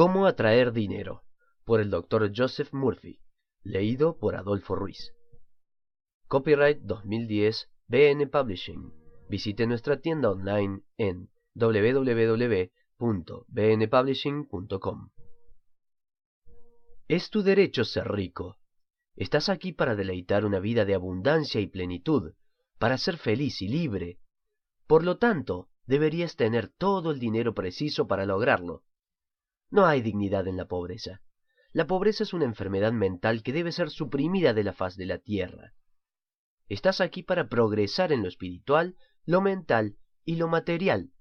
Cómo atraer dinero, por el Dr. Joseph Murphy, leído por Adolfo Ruiz. Copyright 2010 BN Publishing. Visite nuestra tienda online en www.bnpublishing.com. Es tu derecho ser rico. Estás aquí para deleitar una vida de abundancia y plenitud, para ser feliz y libre. Por lo tanto, deberías tener todo el dinero preciso para lograrlo. No hay dignidad en la pobreza. La pobreza es una enfermedad mental que debe ser suprimida de la faz de la tierra. Estás aquí para progresar en lo espiritual, lo mental y lo material.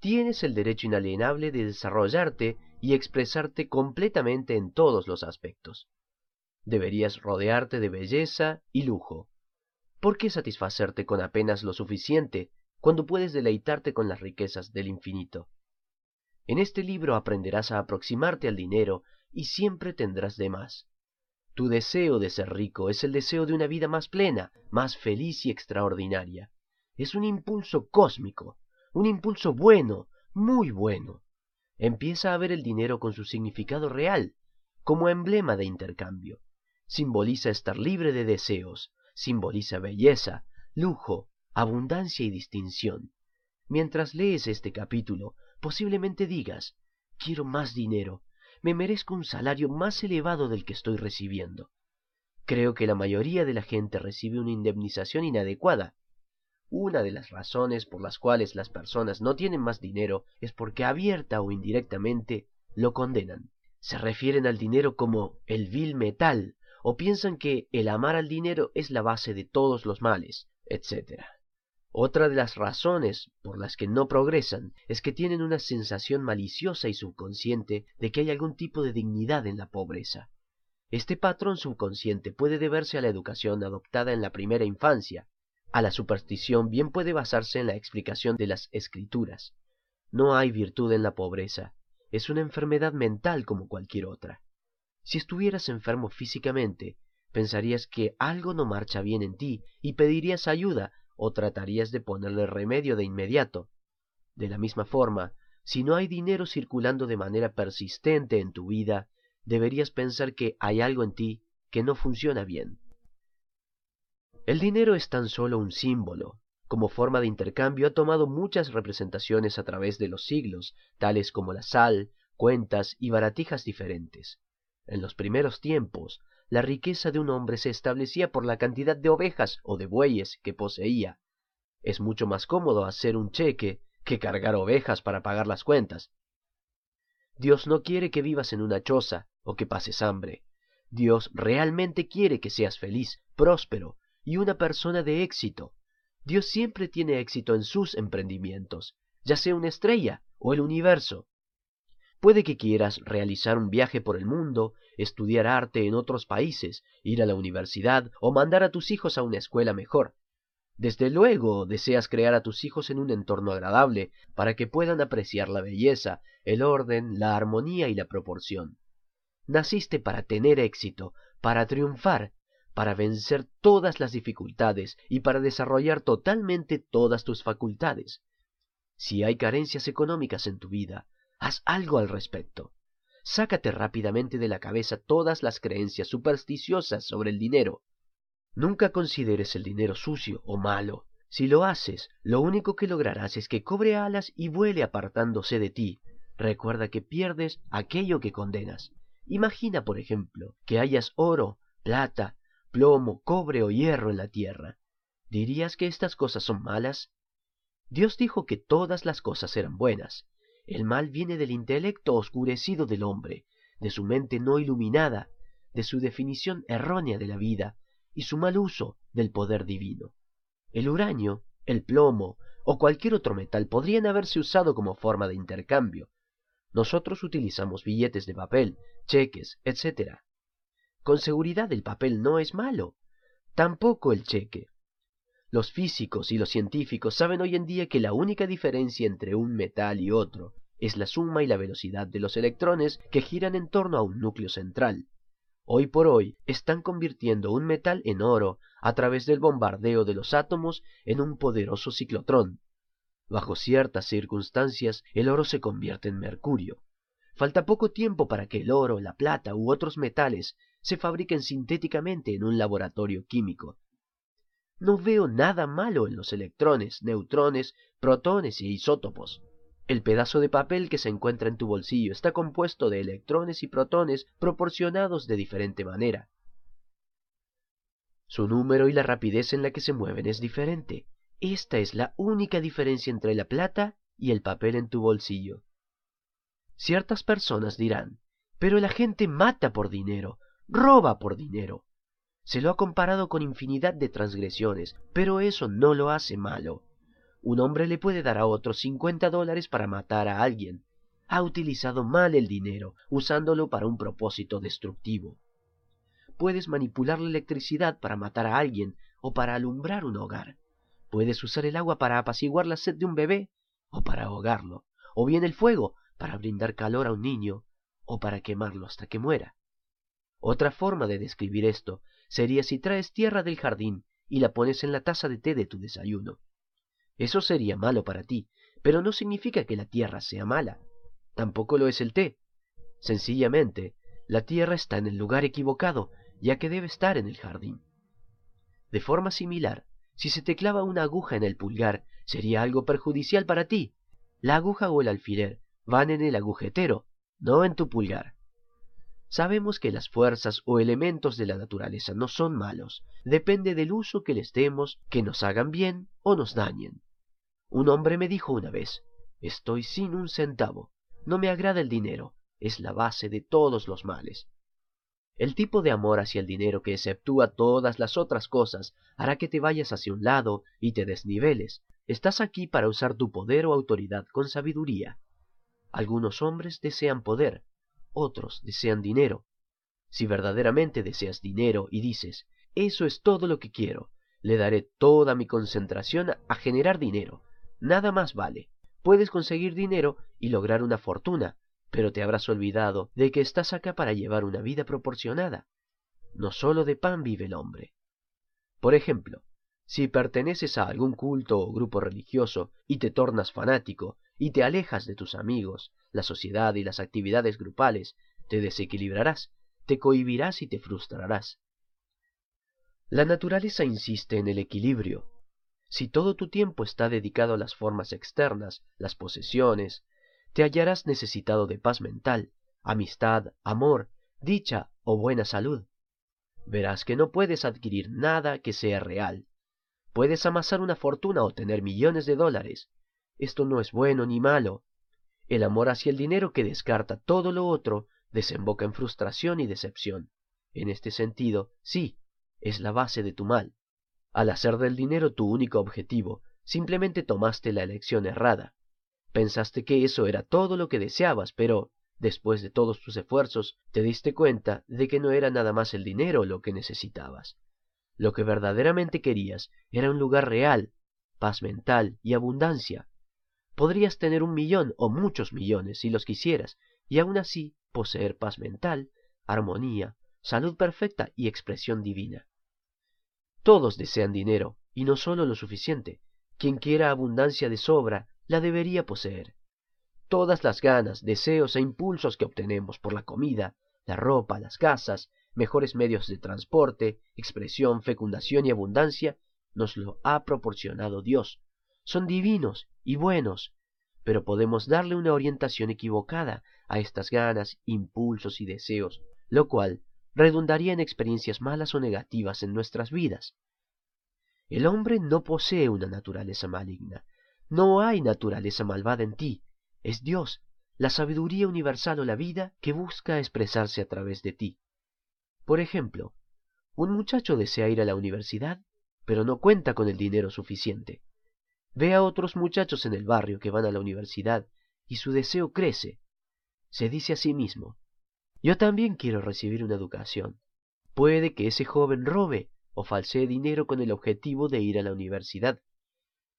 Tienes el derecho inalienable de desarrollarte y expresarte completamente en todos los aspectos. Deberías rodearte de belleza y lujo. ¿Por qué satisfacerte con apenas lo suficiente cuando puedes deleitarte con las riquezas del infinito? En este libro aprenderás a aproximarte al dinero y siempre tendrás de más. Tu deseo de ser rico es el deseo de una vida más plena, más feliz y extraordinaria. Es un impulso cósmico, un impulso bueno, muy bueno. Empieza a ver el dinero con su significado real, como emblema de intercambio. Simboliza estar libre de deseos, simboliza belleza, lujo, abundancia y distinción. Mientras lees este capítulo, posiblemente digas, quiero más dinero, me merezco un salario más elevado del que estoy recibiendo. Creo que la mayoría de la gente recibe una indemnización inadecuada. Una de las razones por las cuales las personas no tienen más dinero es porque abierta o indirectamente lo condenan. Se refieren al dinero como el vil metal o piensan que el amar al dinero es la base de todos los males, etc. Otra de las razones por las que no progresan es que tienen una sensación maliciosa y subconsciente de que hay algún tipo de dignidad en la pobreza. Este patrón subconsciente puede deberse a la educación adoptada en la primera infancia, a la superstición bien puede basarse en la explicación de las escrituras. No hay virtud en la pobreza, es una enfermedad mental como cualquier otra. Si estuvieras enfermo físicamente, pensarías que algo no marcha bien en ti y pedirías ayuda o tratarías de ponerle remedio de inmediato. De la misma forma, si no hay dinero circulando de manera persistente en tu vida, deberías pensar que hay algo en ti que no funciona bien. El dinero es tan solo un símbolo. Como forma de intercambio ha tomado muchas representaciones a través de los siglos, tales como la sal, cuentas y baratijas diferentes. En los primeros tiempos, la riqueza de un hombre se establecía por la cantidad de ovejas o de bueyes que poseía. Es mucho más cómodo hacer un cheque que cargar ovejas para pagar las cuentas. Dios no quiere que vivas en una choza o que pases hambre. Dios realmente quiere que seas feliz, próspero y una persona de éxito. Dios siempre tiene éxito en sus emprendimientos, ya sea una estrella o el universo. Puede que quieras realizar un viaje por el mundo, estudiar arte en otros países, ir a la universidad o mandar a tus hijos a una escuela mejor. Desde luego deseas crear a tus hijos en un entorno agradable para que puedan apreciar la belleza, el orden, la armonía y la proporción. Naciste para tener éxito, para triunfar, para vencer todas las dificultades y para desarrollar totalmente todas tus facultades. Si hay carencias económicas en tu vida, Haz algo al respecto. Sácate rápidamente de la cabeza todas las creencias supersticiosas sobre el dinero. Nunca consideres el dinero sucio o malo. Si lo haces, lo único que lograrás es que cobre alas y vuele apartándose de ti. Recuerda que pierdes aquello que condenas. Imagina, por ejemplo, que hayas oro, plata, plomo, cobre o hierro en la tierra. ¿Dirías que estas cosas son malas? Dios dijo que todas las cosas eran buenas. El mal viene del intelecto oscurecido del hombre, de su mente no iluminada, de su definición errónea de la vida y su mal uso del poder divino. El uranio, el plomo o cualquier otro metal podrían haberse usado como forma de intercambio. Nosotros utilizamos billetes de papel, cheques, etc. Con seguridad el papel no es malo, tampoco el cheque. Los físicos y los científicos saben hoy en día que la única diferencia entre un metal y otro es la suma y la velocidad de los electrones que giran en torno a un núcleo central. Hoy por hoy están convirtiendo un metal en oro a través del bombardeo de los átomos en un poderoso ciclotrón. Bajo ciertas circunstancias el oro se convierte en mercurio. Falta poco tiempo para que el oro, la plata u otros metales se fabriquen sintéticamente en un laboratorio químico. No veo nada malo en los electrones, neutrones, protones y isótopos. El pedazo de papel que se encuentra en tu bolsillo está compuesto de electrones y protones proporcionados de diferente manera. Su número y la rapidez en la que se mueven es diferente. Esta es la única diferencia entre la plata y el papel en tu bolsillo. Ciertas personas dirán, pero la gente mata por dinero, roba por dinero. Se lo ha comparado con infinidad de transgresiones, pero eso no lo hace malo. Un hombre le puede dar a otro cincuenta dólares para matar a alguien. Ha utilizado mal el dinero, usándolo para un propósito destructivo. Puedes manipular la electricidad para matar a alguien o para alumbrar un hogar. Puedes usar el agua para apaciguar la sed de un bebé o para ahogarlo, o bien el fuego para brindar calor a un niño o para quemarlo hasta que muera. Otra forma de describir esto sería si traes tierra del jardín y la pones en la taza de té de tu desayuno. Eso sería malo para ti, pero no significa que la tierra sea mala. Tampoco lo es el té. Sencillamente, la tierra está en el lugar equivocado, ya que debe estar en el jardín. De forma similar, si se te clava una aguja en el pulgar, sería algo perjudicial para ti. La aguja o el alfiler van en el agujetero, no en tu pulgar. Sabemos que las fuerzas o elementos de la naturaleza no son malos, depende del uso que les demos, que nos hagan bien o nos dañen. Un hombre me dijo una vez, estoy sin un centavo, no me agrada el dinero, es la base de todos los males. El tipo de amor hacia el dinero que exceptúa todas las otras cosas hará que te vayas hacia un lado y te desniveles. Estás aquí para usar tu poder o autoridad con sabiduría. Algunos hombres desean poder, otros desean dinero. Si verdaderamente deseas dinero y dices, eso es todo lo que quiero, le daré toda mi concentración a generar dinero, nada más vale. Puedes conseguir dinero y lograr una fortuna, pero te habrás olvidado de que estás acá para llevar una vida proporcionada. No sólo de pan vive el hombre. Por ejemplo, si perteneces a algún culto o grupo religioso y te tornas fanático y te alejas de tus amigos, la sociedad y las actividades grupales, te desequilibrarás, te cohibirás y te frustrarás. La naturaleza insiste en el equilibrio, si todo tu tiempo está dedicado a las formas externas, las posesiones, te hallarás necesitado de paz mental, amistad, amor, dicha o buena salud. Verás que no puedes adquirir nada que sea real. Puedes amasar una fortuna o tener millones de dólares. Esto no es bueno ni malo. El amor hacia el dinero que descarta todo lo otro desemboca en frustración y decepción. En este sentido, sí, es la base de tu mal. Al hacer del dinero tu único objetivo, simplemente tomaste la elección errada. Pensaste que eso era todo lo que deseabas, pero, después de todos tus esfuerzos, te diste cuenta de que no era nada más el dinero lo que necesitabas. Lo que verdaderamente querías era un lugar real, paz mental y abundancia. Podrías tener un millón o muchos millones si los quisieras, y aún así poseer paz mental, armonía, salud perfecta y expresión divina. Todos desean dinero, y no solo lo suficiente. Quien quiera abundancia de sobra, la debería poseer. Todas las ganas, deseos e impulsos que obtenemos por la comida, la ropa, las casas, mejores medios de transporte, expresión, fecundación y abundancia, nos lo ha proporcionado Dios. Son divinos y buenos, pero podemos darle una orientación equivocada a estas ganas, impulsos y deseos, lo cual redundaría en experiencias malas o negativas en nuestras vidas. El hombre no posee una naturaleza maligna. No hay naturaleza malvada en ti. Es Dios, la sabiduría universal o la vida que busca expresarse a través de ti. Por ejemplo, un muchacho desea ir a la universidad, pero no cuenta con el dinero suficiente. Ve a otros muchachos en el barrio que van a la universidad y su deseo crece. Se dice a sí mismo, yo también quiero recibir una educación. Puede que ese joven robe o falsee dinero con el objetivo de ir a la universidad.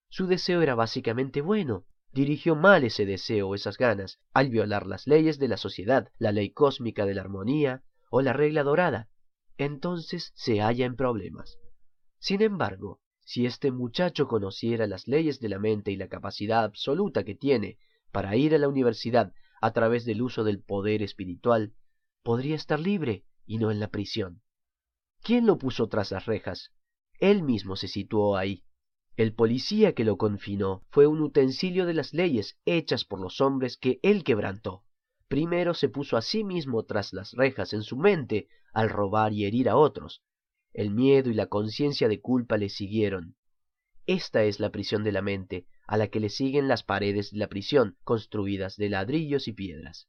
Su deseo era básicamente bueno. Dirigió mal ese deseo o esas ganas al violar las leyes de la sociedad, la ley cósmica de la armonía o la regla dorada. Entonces se halla en problemas. Sin embargo, si este muchacho conociera las leyes de la mente y la capacidad absoluta que tiene para ir a la universidad a través del uso del poder espiritual, podría estar libre y no en la prisión. ¿Quién lo puso tras las rejas? Él mismo se situó ahí. El policía que lo confinó fue un utensilio de las leyes hechas por los hombres que él quebrantó. Primero se puso a sí mismo tras las rejas en su mente al robar y herir a otros. El miedo y la conciencia de culpa le siguieron. Esta es la prisión de la mente, a la que le siguen las paredes de la prisión, construidas de ladrillos y piedras.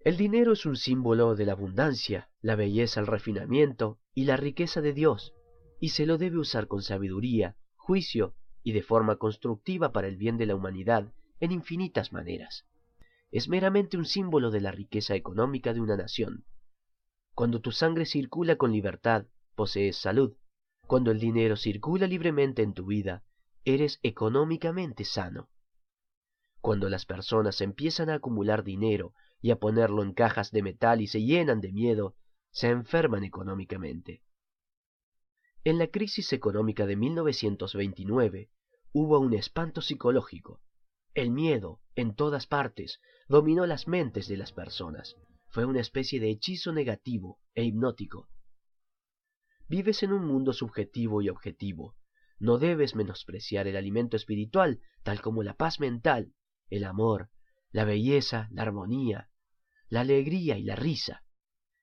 El dinero es un símbolo de la abundancia, la belleza, el refinamiento y la riqueza de Dios, y se lo debe usar con sabiduría, juicio y de forma constructiva para el bien de la humanidad en infinitas maneras. Es meramente un símbolo de la riqueza económica de una nación. Cuando tu sangre circula con libertad, posees salud. Cuando el dinero circula libremente en tu vida, eres económicamente sano. Cuando las personas empiezan a acumular dinero y a ponerlo en cajas de metal y se llenan de miedo, se enferman económicamente. En la crisis económica de 1929 hubo un espanto psicológico. El miedo, en todas partes, dominó las mentes de las personas. Fue una especie de hechizo negativo e hipnótico. Vives en un mundo subjetivo y objetivo. No debes menospreciar el alimento espiritual, tal como la paz mental, el amor, la belleza, la armonía, la alegría y la risa.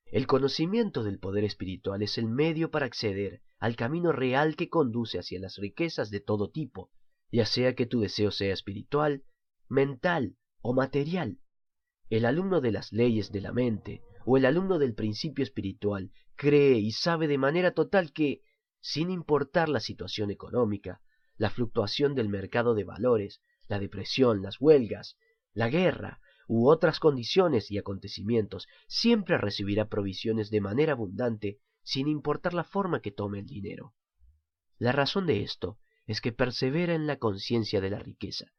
El conocimiento del poder espiritual es el medio para acceder al camino real que conduce hacia las riquezas de todo tipo, ya sea que tu deseo sea espiritual, mental o material. El alumno de las leyes de la mente o el alumno del principio espiritual cree y sabe de manera total que, sin importar la situación económica, la fluctuación del mercado de valores, la depresión, las huelgas, la guerra u otras condiciones y acontecimientos, siempre recibirá provisiones de manera abundante sin importar la forma que tome el dinero. La razón de esto es que persevera en la conciencia de la riqueza.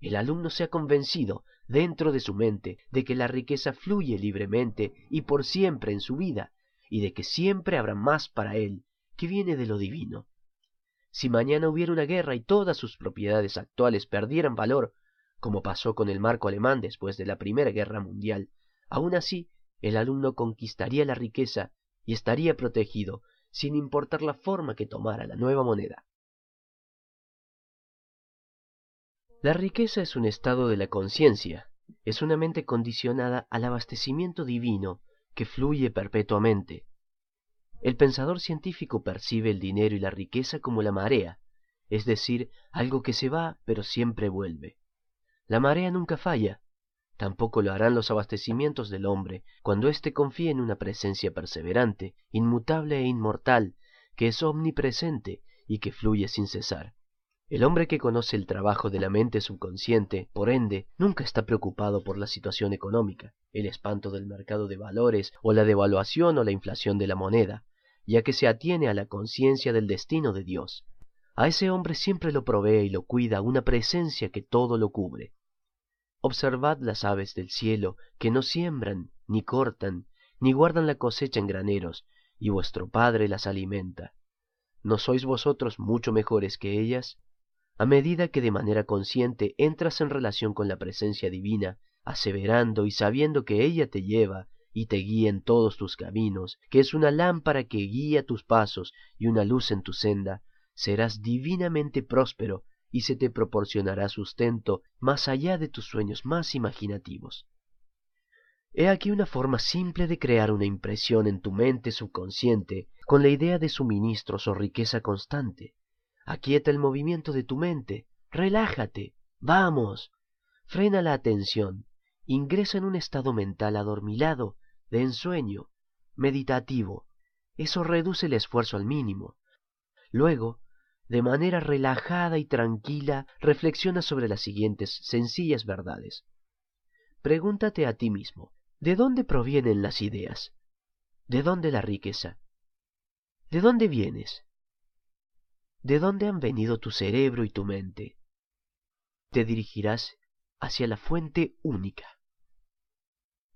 El alumno se ha convencido dentro de su mente de que la riqueza fluye libremente y por siempre en su vida, y de que siempre habrá más para él que viene de lo divino. Si mañana hubiera una guerra y todas sus propiedades actuales perdieran valor, como pasó con el marco alemán después de la Primera Guerra Mundial, aun así el alumno conquistaría la riqueza y estaría protegido sin importar la forma que tomara la nueva moneda. La riqueza es un estado de la conciencia, es una mente condicionada al abastecimiento divino que fluye perpetuamente. El pensador científico percibe el dinero y la riqueza como la marea, es decir, algo que se va pero siempre vuelve. La marea nunca falla, tampoco lo harán los abastecimientos del hombre cuando éste confíe en una presencia perseverante, inmutable e inmortal, que es omnipresente y que fluye sin cesar. El hombre que conoce el trabajo de la mente subconsciente, por ende, nunca está preocupado por la situación económica, el espanto del mercado de valores o la devaluación o la inflación de la moneda, ya que se atiene a la conciencia del destino de Dios. A ese hombre siempre lo provee y lo cuida una presencia que todo lo cubre. Observad las aves del cielo, que no siembran, ni cortan, ni guardan la cosecha en graneros, y vuestro Padre las alimenta. ¿No sois vosotros mucho mejores que ellas? A medida que de manera consciente entras en relación con la presencia divina, aseverando y sabiendo que ella te lleva y te guía en todos tus caminos, que es una lámpara que guía tus pasos y una luz en tu senda, serás divinamente próspero y se te proporcionará sustento más allá de tus sueños más imaginativos. He aquí una forma simple de crear una impresión en tu mente subconsciente con la idea de suministros o riqueza constante. Aquieta el movimiento de tu mente, relájate, vamos, frena la atención, ingresa en un estado mental adormilado, de ensueño, meditativo. Eso reduce el esfuerzo al mínimo. Luego, de manera relajada y tranquila, reflexiona sobre las siguientes sencillas verdades. Pregúntate a ti mismo, ¿de dónde provienen las ideas? ¿De dónde la riqueza? ¿De dónde vienes? ¿De dónde han venido tu cerebro y tu mente? Te dirigirás hacia la fuente única.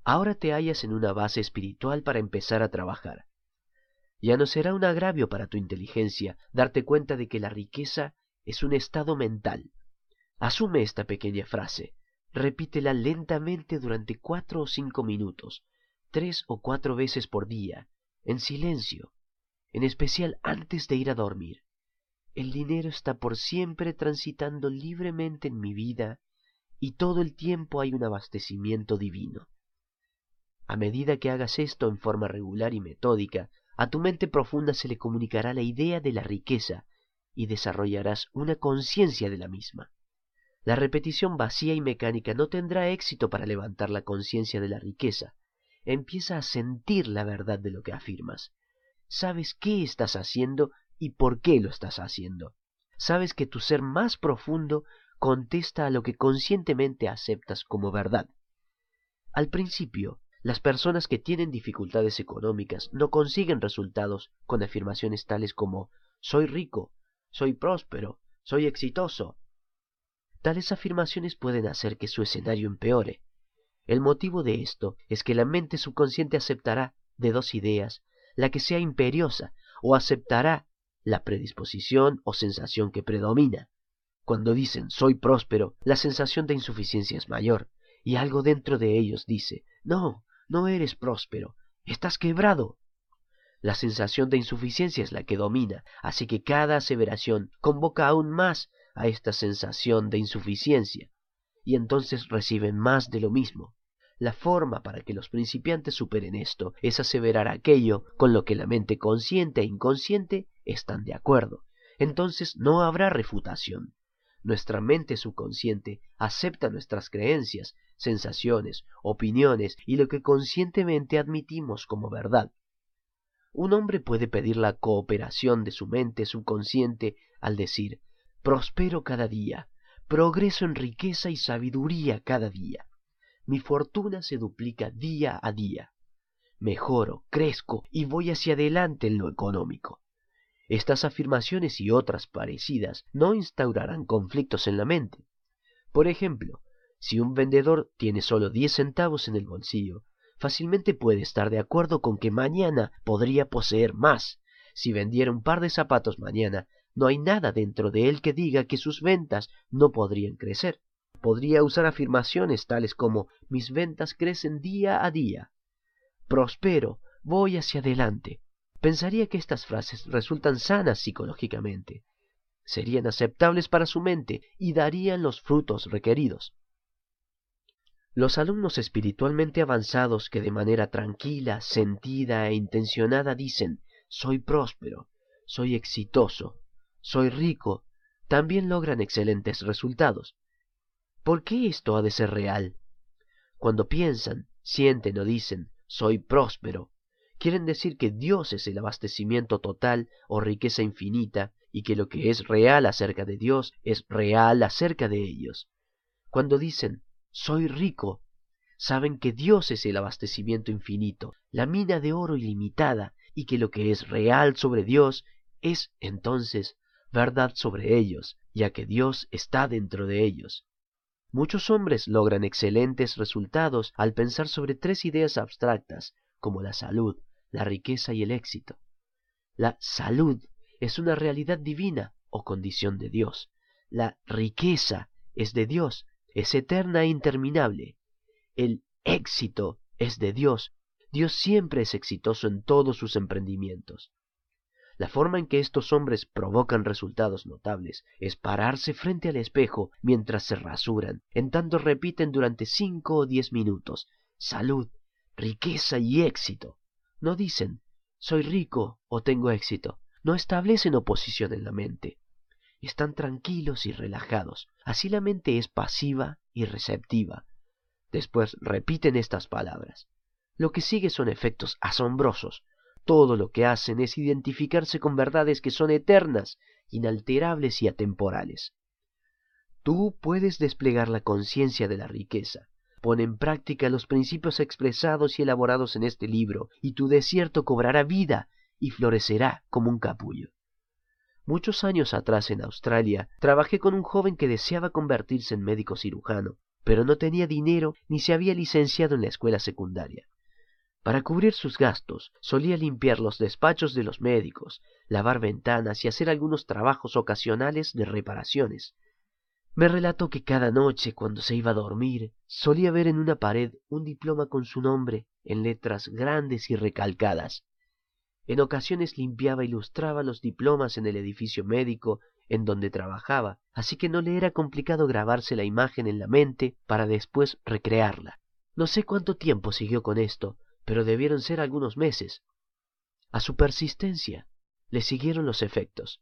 Ahora te hallas en una base espiritual para empezar a trabajar. Ya no será un agravio para tu inteligencia darte cuenta de que la riqueza es un estado mental. Asume esta pequeña frase. Repítela lentamente durante cuatro o cinco minutos, tres o cuatro veces por día, en silencio, en especial antes de ir a dormir. El dinero está por siempre transitando libremente en mi vida y todo el tiempo hay un abastecimiento divino. A medida que hagas esto en forma regular y metódica, a tu mente profunda se le comunicará la idea de la riqueza y desarrollarás una conciencia de la misma. La repetición vacía y mecánica no tendrá éxito para levantar la conciencia de la riqueza. Empieza a sentir la verdad de lo que afirmas. Sabes qué estás haciendo y por qué lo estás haciendo. Sabes que tu ser más profundo contesta a lo que conscientemente aceptas como verdad. Al principio, las personas que tienen dificultades económicas no consiguen resultados con afirmaciones tales como soy rico, soy próspero, soy exitoso. Tales afirmaciones pueden hacer que su escenario empeore. El motivo de esto es que la mente subconsciente aceptará de dos ideas la que sea imperiosa o aceptará la predisposición o sensación que predomina. Cuando dicen soy próspero, la sensación de insuficiencia es mayor, y algo dentro de ellos dice no, no eres próspero, estás quebrado. La sensación de insuficiencia es la que domina, así que cada aseveración convoca aún más a esta sensación de insuficiencia, y entonces reciben más de lo mismo. La forma para que los principiantes superen esto es aseverar aquello con lo que la mente consciente e inconsciente están de acuerdo. Entonces no habrá refutación. Nuestra mente subconsciente acepta nuestras creencias, sensaciones, opiniones y lo que conscientemente admitimos como verdad. Un hombre puede pedir la cooperación de su mente subconsciente al decir prospero cada día, progreso en riqueza y sabiduría cada día mi fortuna se duplica día a día. Mejoro, crezco y voy hacia adelante en lo económico. Estas afirmaciones y otras parecidas no instaurarán conflictos en la mente. Por ejemplo, si un vendedor tiene solo diez centavos en el bolsillo, fácilmente puede estar de acuerdo con que mañana podría poseer más. Si vendiera un par de zapatos mañana, no hay nada dentro de él que diga que sus ventas no podrían crecer podría usar afirmaciones tales como mis ventas crecen día a día, prospero, voy hacia adelante. Pensaría que estas frases resultan sanas psicológicamente, serían aceptables para su mente y darían los frutos requeridos. Los alumnos espiritualmente avanzados que de manera tranquila, sentida e intencionada dicen soy próspero, soy exitoso, soy rico, también logran excelentes resultados. ¿Por qué esto ha de ser real? Cuando piensan, sienten o dicen soy próspero, quieren decir que Dios es el abastecimiento total o riqueza infinita y que lo que es real acerca de Dios es real acerca de ellos. Cuando dicen soy rico, saben que Dios es el abastecimiento infinito, la mina de oro ilimitada, y que lo que es real sobre Dios es entonces verdad sobre ellos, ya que Dios está dentro de ellos. Muchos hombres logran excelentes resultados al pensar sobre tres ideas abstractas, como la salud, la riqueza y el éxito. La salud es una realidad divina o condición de Dios. La riqueza es de Dios, es eterna e interminable. El éxito es de Dios. Dios siempre es exitoso en todos sus emprendimientos. La forma en que estos hombres provocan resultados notables es pararse frente al espejo mientras se rasuran, en tanto repiten durante cinco o diez minutos salud, riqueza y éxito. No dicen soy rico o tengo éxito. No establecen oposición en la mente. Están tranquilos y relajados. Así la mente es pasiva y receptiva. Después repiten estas palabras. Lo que sigue son efectos asombrosos, todo lo que hacen es identificarse con verdades que son eternas, inalterables y atemporales. Tú puedes desplegar la conciencia de la riqueza. Pon en práctica los principios expresados y elaborados en este libro, y tu desierto cobrará vida y florecerá como un capullo. Muchos años atrás en Australia trabajé con un joven que deseaba convertirse en médico cirujano, pero no tenía dinero ni se había licenciado en la escuela secundaria. Para cubrir sus gastos, solía limpiar los despachos de los médicos, lavar ventanas y hacer algunos trabajos ocasionales de reparaciones. Me relató que cada noche, cuando se iba a dormir, solía ver en una pared un diploma con su nombre en letras grandes y recalcadas. En ocasiones limpiaba y lustraba los diplomas en el edificio médico en donde trabajaba, así que no le era complicado grabarse la imagen en la mente para después recrearla. No sé cuánto tiempo siguió con esto, pero debieron ser algunos meses. A su persistencia le siguieron los efectos.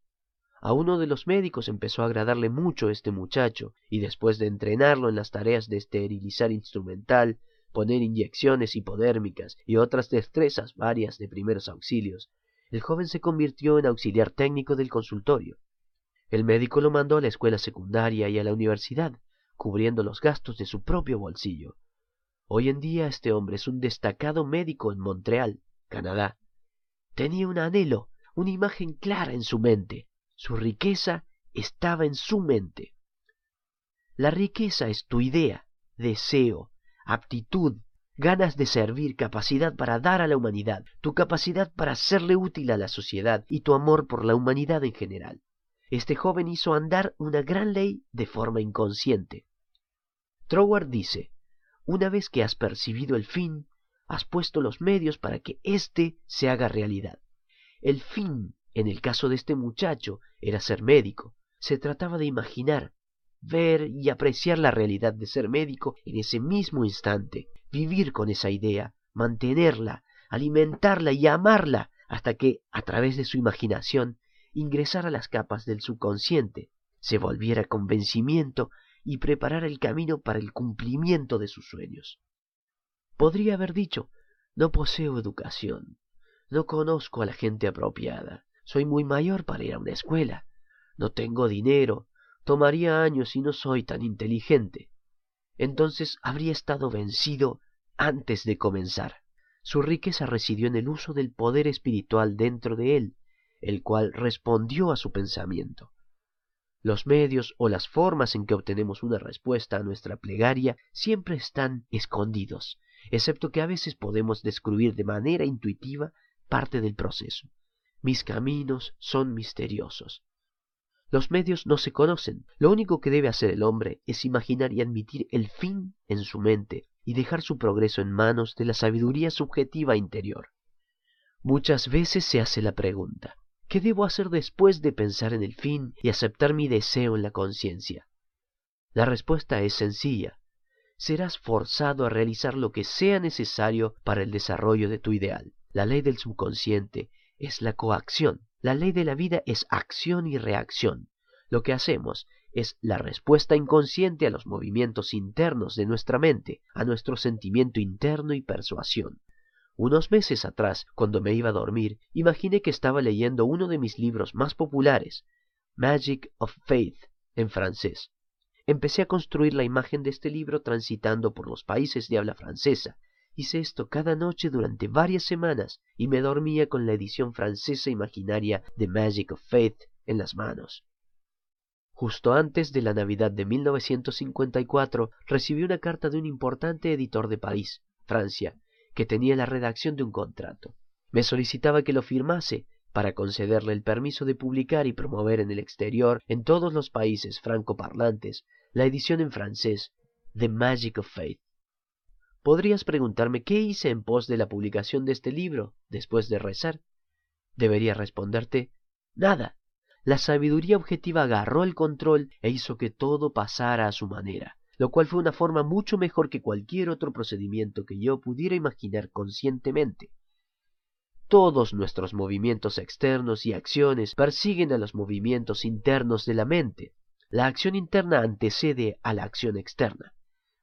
A uno de los médicos empezó a agradarle mucho este muchacho, y después de entrenarlo en las tareas de esterilizar instrumental, poner inyecciones hipodérmicas y otras destrezas varias de primeros auxilios, el joven se convirtió en auxiliar técnico del consultorio. El médico lo mandó a la escuela secundaria y a la universidad, cubriendo los gastos de su propio bolsillo. Hoy en día este hombre es un destacado médico en Montreal, Canadá. Tenía un anhelo, una imagen clara en su mente. Su riqueza estaba en su mente. La riqueza es tu idea, deseo, aptitud, ganas de servir, capacidad para dar a la humanidad, tu capacidad para serle útil a la sociedad y tu amor por la humanidad en general. Este joven hizo andar una gran ley de forma inconsciente. Troward dice, una vez que has percibido el fin, has puesto los medios para que éste se haga realidad. El fin en el caso de este muchacho era ser médico. Se trataba de imaginar, ver y apreciar la realidad de ser médico en ese mismo instante, vivir con esa idea, mantenerla, alimentarla y amarla hasta que, a través de su imaginación, ingresara a las capas del subconsciente, se volviera convencimiento y preparara el camino para el cumplimiento de sus sueños. Podría haber dicho, no poseo educación, no conozco a la gente apropiada, soy muy mayor para ir a una escuela. No tengo dinero. Tomaría años y no soy tan inteligente. Entonces habría estado vencido antes de comenzar. Su riqueza residió en el uso del poder espiritual dentro de él, el cual respondió a su pensamiento. Los medios o las formas en que obtenemos una respuesta a nuestra plegaria siempre están escondidos, excepto que a veces podemos descubrir de manera intuitiva parte del proceso. Mis caminos son misteriosos. Los medios no se conocen. Lo único que debe hacer el hombre es imaginar y admitir el fin en su mente y dejar su progreso en manos de la sabiduría subjetiva interior. Muchas veces se hace la pregunta, ¿qué debo hacer después de pensar en el fin y aceptar mi deseo en la conciencia? La respuesta es sencilla. Serás forzado a realizar lo que sea necesario para el desarrollo de tu ideal. La ley del subconsciente es la coacción. La ley de la vida es acción y reacción. Lo que hacemos es la respuesta inconsciente a los movimientos internos de nuestra mente, a nuestro sentimiento interno y persuasión. Unos meses atrás, cuando me iba a dormir, imaginé que estaba leyendo uno de mis libros más populares, Magic of Faith, en francés. Empecé a construir la imagen de este libro transitando por los países de habla francesa, Hice esto cada noche durante varias semanas y me dormía con la edición francesa imaginaria de Magic of Faith en las manos. Justo antes de la Navidad de 1954 recibí una carta de un importante editor de París, Francia, que tenía la redacción de un contrato. Me solicitaba que lo firmase para concederle el permiso de publicar y promover en el exterior, en todos los países francoparlantes, la edición en francés de Magic of Faith. Podrías preguntarme qué hice en pos de la publicación de este libro después de rezar. Debería responderte nada. La sabiduría objetiva agarró el control e hizo que todo pasara a su manera, lo cual fue una forma mucho mejor que cualquier otro procedimiento que yo pudiera imaginar conscientemente. Todos nuestros movimientos externos y acciones persiguen a los movimientos internos de la mente. La acción interna antecede a la acción externa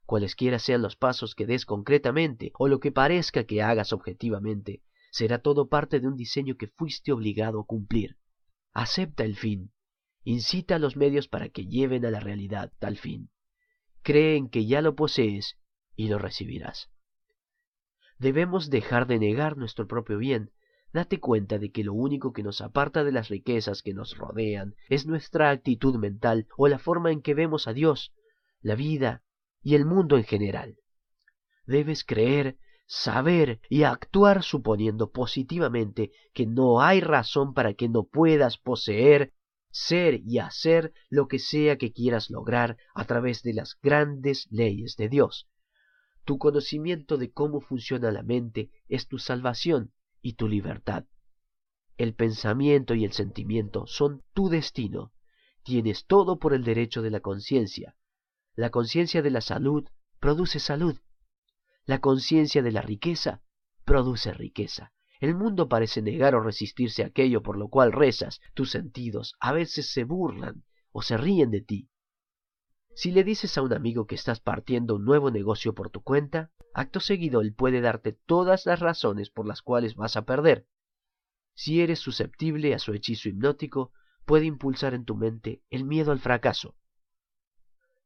cualesquiera sean los pasos que des concretamente o lo que parezca que hagas objetivamente, será todo parte de un diseño que fuiste obligado a cumplir. Acepta el fin, incita a los medios para que lleven a la realidad tal fin. Cree en que ya lo posees y lo recibirás. Debemos dejar de negar nuestro propio bien. Date cuenta de que lo único que nos aparta de las riquezas que nos rodean es nuestra actitud mental o la forma en que vemos a Dios, la vida, y el mundo en general. Debes creer, saber y actuar suponiendo positivamente que no hay razón para que no puedas poseer, ser y hacer lo que sea que quieras lograr a través de las grandes leyes de Dios. Tu conocimiento de cómo funciona la mente es tu salvación y tu libertad. El pensamiento y el sentimiento son tu destino. Tienes todo por el derecho de la conciencia. La conciencia de la salud produce salud. La conciencia de la riqueza produce riqueza. El mundo parece negar o resistirse a aquello por lo cual rezas. Tus sentidos a veces se burlan o se ríen de ti. Si le dices a un amigo que estás partiendo un nuevo negocio por tu cuenta, acto seguido él puede darte todas las razones por las cuales vas a perder. Si eres susceptible a su hechizo hipnótico, puede impulsar en tu mente el miedo al fracaso.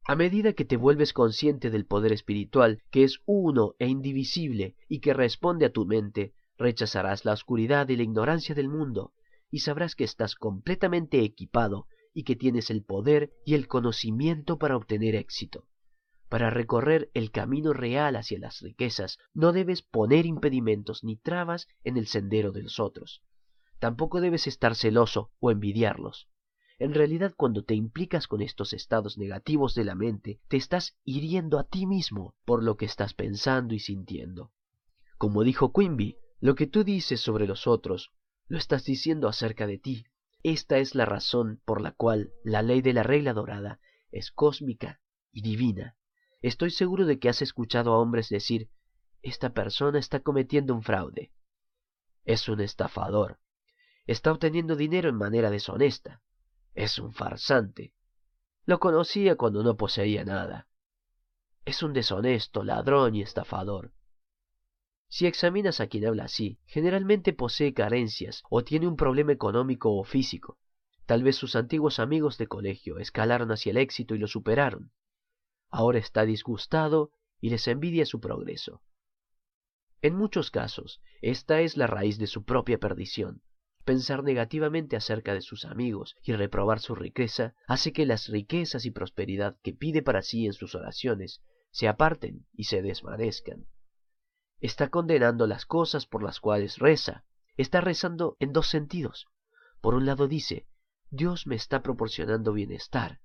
A medida que te vuelves consciente del poder espiritual, que es uno e indivisible y que responde a tu mente, rechazarás la oscuridad y la ignorancia del mundo, y sabrás que estás completamente equipado y que tienes el poder y el conocimiento para obtener éxito. Para recorrer el camino real hacia las riquezas, no debes poner impedimentos ni trabas en el sendero de los otros. Tampoco debes estar celoso o envidiarlos. En realidad, cuando te implicas con estos estados negativos de la mente, te estás hiriendo a ti mismo por lo que estás pensando y sintiendo. Como dijo Quimby, lo que tú dices sobre los otros, lo estás diciendo acerca de ti. Esta es la razón por la cual la ley de la regla dorada es cósmica y divina. Estoy seguro de que has escuchado a hombres decir, esta persona está cometiendo un fraude. Es un estafador. Está obteniendo dinero en manera deshonesta. Es un farsante. Lo conocía cuando no poseía nada. Es un deshonesto, ladrón y estafador. Si examinas a quien habla así, generalmente posee carencias o tiene un problema económico o físico. Tal vez sus antiguos amigos de colegio escalaron hacia el éxito y lo superaron. Ahora está disgustado y les envidia su progreso. En muchos casos, esta es la raíz de su propia perdición. Pensar negativamente acerca de sus amigos y reprobar su riqueza hace que las riquezas y prosperidad que pide para sí en sus oraciones se aparten y se desvanezcan está condenando las cosas por las cuales reza. Está rezando en dos sentidos. Por un lado dice, Dios me está proporcionando bienestar.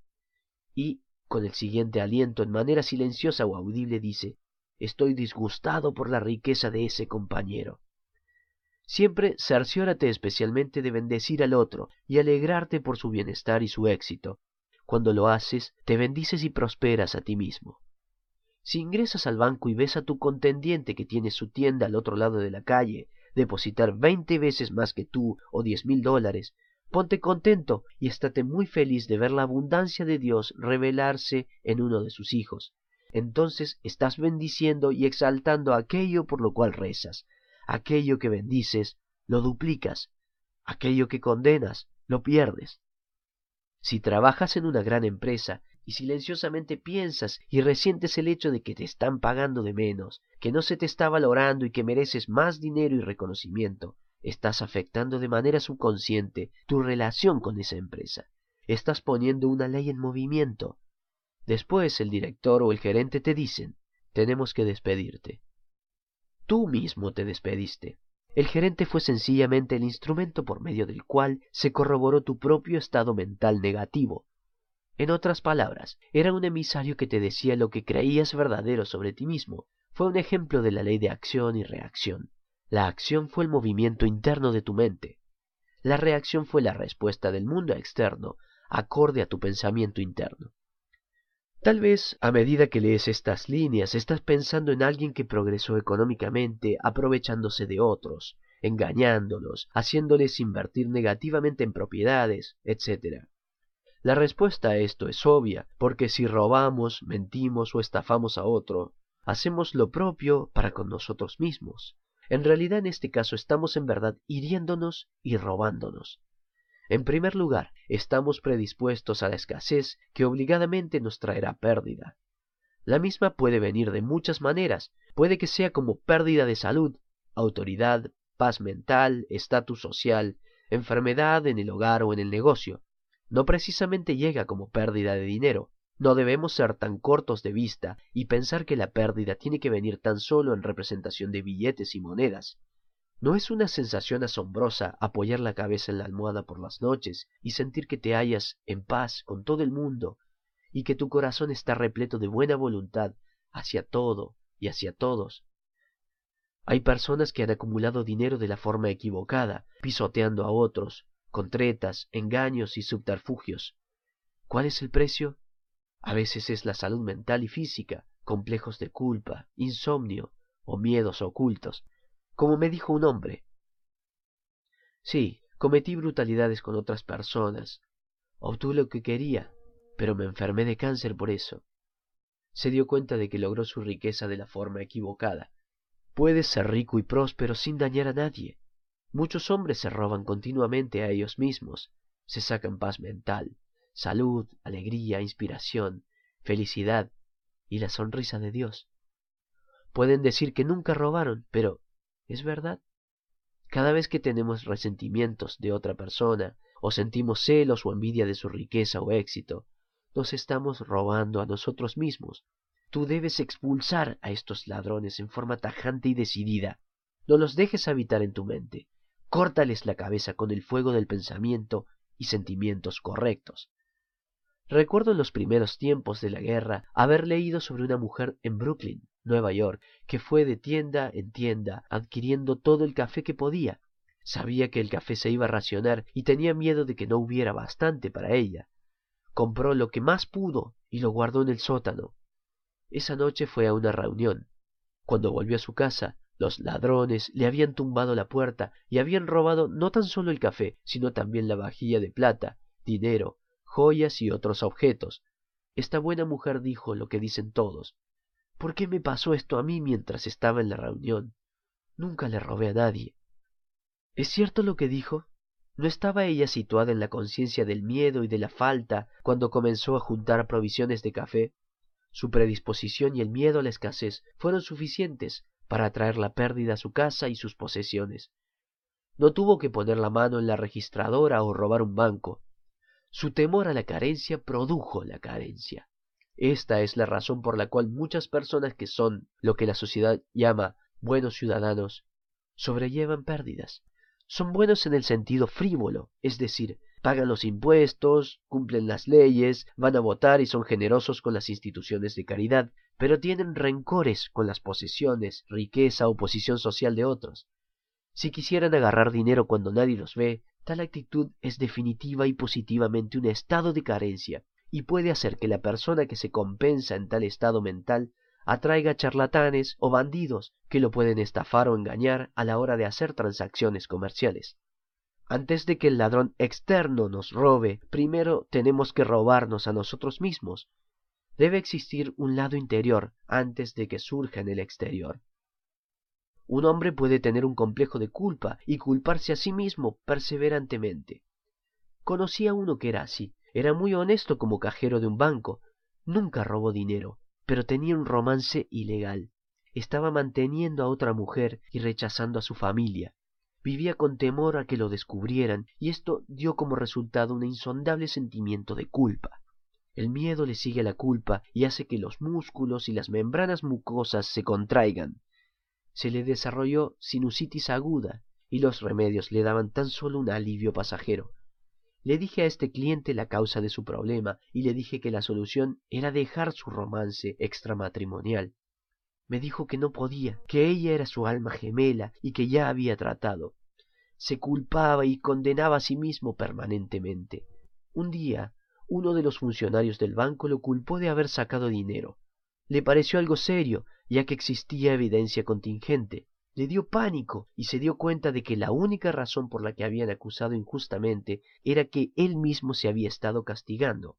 Y, con el siguiente aliento en manera silenciosa o audible, dice, estoy disgustado por la riqueza de ese compañero. Siempre cerciórate especialmente de bendecir al otro y alegrarte por su bienestar y su éxito. Cuando lo haces, te bendices y prosperas a ti mismo. Si ingresas al banco y ves a tu contendiente que tiene su tienda al otro lado de la calle, depositar veinte veces más que tú o diez mil dólares, ponte contento y estate muy feliz de ver la abundancia de Dios revelarse en uno de sus hijos. Entonces estás bendiciendo y exaltando aquello por lo cual rezas. Aquello que bendices, lo duplicas. Aquello que condenas, lo pierdes. Si trabajas en una gran empresa y silenciosamente piensas y resientes el hecho de que te están pagando de menos, que no se te está valorando y que mereces más dinero y reconocimiento, estás afectando de manera subconsciente tu relación con esa empresa. Estás poniendo una ley en movimiento. Después el director o el gerente te dicen, tenemos que despedirte. Tú mismo te despediste. El gerente fue sencillamente el instrumento por medio del cual se corroboró tu propio estado mental negativo. En otras palabras, era un emisario que te decía lo que creías verdadero sobre ti mismo. Fue un ejemplo de la ley de acción y reacción. La acción fue el movimiento interno de tu mente. La reacción fue la respuesta del mundo externo, acorde a tu pensamiento interno. Tal vez a medida que lees estas líneas estás pensando en alguien que progresó económicamente aprovechándose de otros, engañándolos, haciéndoles invertir negativamente en propiedades, etc. La respuesta a esto es obvia, porque si robamos, mentimos o estafamos a otro, hacemos lo propio para con nosotros mismos. En realidad en este caso estamos en verdad hiriéndonos y robándonos. En primer lugar, estamos predispuestos a la escasez que obligadamente nos traerá pérdida. La misma puede venir de muchas maneras, puede que sea como pérdida de salud, autoridad, paz mental, estatus social, enfermedad en el hogar o en el negocio. No precisamente llega como pérdida de dinero. No debemos ser tan cortos de vista y pensar que la pérdida tiene que venir tan solo en representación de billetes y monedas. ¿No es una sensación asombrosa apoyar la cabeza en la almohada por las noches y sentir que te hallas en paz con todo el mundo y que tu corazón está repleto de buena voluntad hacia todo y hacia todos? Hay personas que han acumulado dinero de la forma equivocada, pisoteando a otros, con tretas, engaños y subterfugios. ¿Cuál es el precio? A veces es la salud mental y física, complejos de culpa, insomnio o miedos ocultos, como me dijo un hombre. Sí, cometí brutalidades con otras personas, obtuve lo que quería, pero me enfermé de cáncer por eso. Se dio cuenta de que logró su riqueza de la forma equivocada, Puedes ser rico y próspero sin dañar a nadie. Muchos hombres se roban continuamente a ellos mismos, se sacan paz mental, salud, alegría, inspiración, felicidad y la sonrisa de Dios. Pueden decir que nunca robaron, pero ¿es verdad? Cada vez que tenemos resentimientos de otra persona, o sentimos celos o envidia de su riqueza o éxito, nos estamos robando a nosotros mismos Tú debes expulsar a estos ladrones en forma tajante y decidida. No los dejes habitar en tu mente. Córtales la cabeza con el fuego del pensamiento y sentimientos correctos. Recuerdo en los primeros tiempos de la guerra haber leído sobre una mujer en Brooklyn, Nueva York, que fue de tienda en tienda adquiriendo todo el café que podía. Sabía que el café se iba a racionar y tenía miedo de que no hubiera bastante para ella. Compró lo que más pudo y lo guardó en el sótano. Esa noche fue a una reunión. Cuando volvió a su casa, los ladrones le habían tumbado la puerta y habían robado no tan solo el café, sino también la vajilla de plata, dinero, joyas y otros objetos. Esta buena mujer dijo lo que dicen todos. ¿Por qué me pasó esto a mí mientras estaba en la reunión? Nunca le robé a nadie. ¿Es cierto lo que dijo? ¿No estaba ella situada en la conciencia del miedo y de la falta cuando comenzó a juntar provisiones de café? Su predisposición y el miedo a la escasez fueron suficientes para atraer la pérdida a su casa y sus posesiones. No tuvo que poner la mano en la registradora o robar un banco. Su temor a la carencia produjo la carencia. Esta es la razón por la cual muchas personas que son lo que la sociedad llama buenos ciudadanos sobrellevan pérdidas. Son buenos en el sentido frívolo, es decir, pagan los impuestos, cumplen las leyes, van a votar y son generosos con las instituciones de caridad, pero tienen rencores con las posesiones, riqueza o posición social de otros. Si quisieran agarrar dinero cuando nadie los ve, tal actitud es definitiva y positivamente un estado de carencia, y puede hacer que la persona que se compensa en tal estado mental atraiga charlatanes o bandidos que lo pueden estafar o engañar a la hora de hacer transacciones comerciales. Antes de que el ladrón externo nos robe, primero tenemos que robarnos a nosotros mismos. Debe existir un lado interior antes de que surja en el exterior. Un hombre puede tener un complejo de culpa y culparse a sí mismo perseverantemente. Conocí a uno que era así. Era muy honesto como cajero de un banco. Nunca robó dinero, pero tenía un romance ilegal. Estaba manteniendo a otra mujer y rechazando a su familia. Vivía con temor a que lo descubrieran, y esto dio como resultado un insondable sentimiento de culpa. El miedo le sigue a la culpa y hace que los músculos y las membranas mucosas se contraigan. Se le desarrolló sinusitis aguda y los remedios le daban tan solo un alivio pasajero. Le dije a este cliente la causa de su problema y le dije que la solución era dejar su romance extramatrimonial. Me dijo que no podía, que ella era su alma gemela y que ya había tratado. Se culpaba y condenaba a sí mismo permanentemente. Un día, uno de los funcionarios del banco lo culpó de haber sacado dinero. Le pareció algo serio, ya que existía evidencia contingente. Le dio pánico y se dio cuenta de que la única razón por la que habían acusado injustamente era que él mismo se había estado castigando.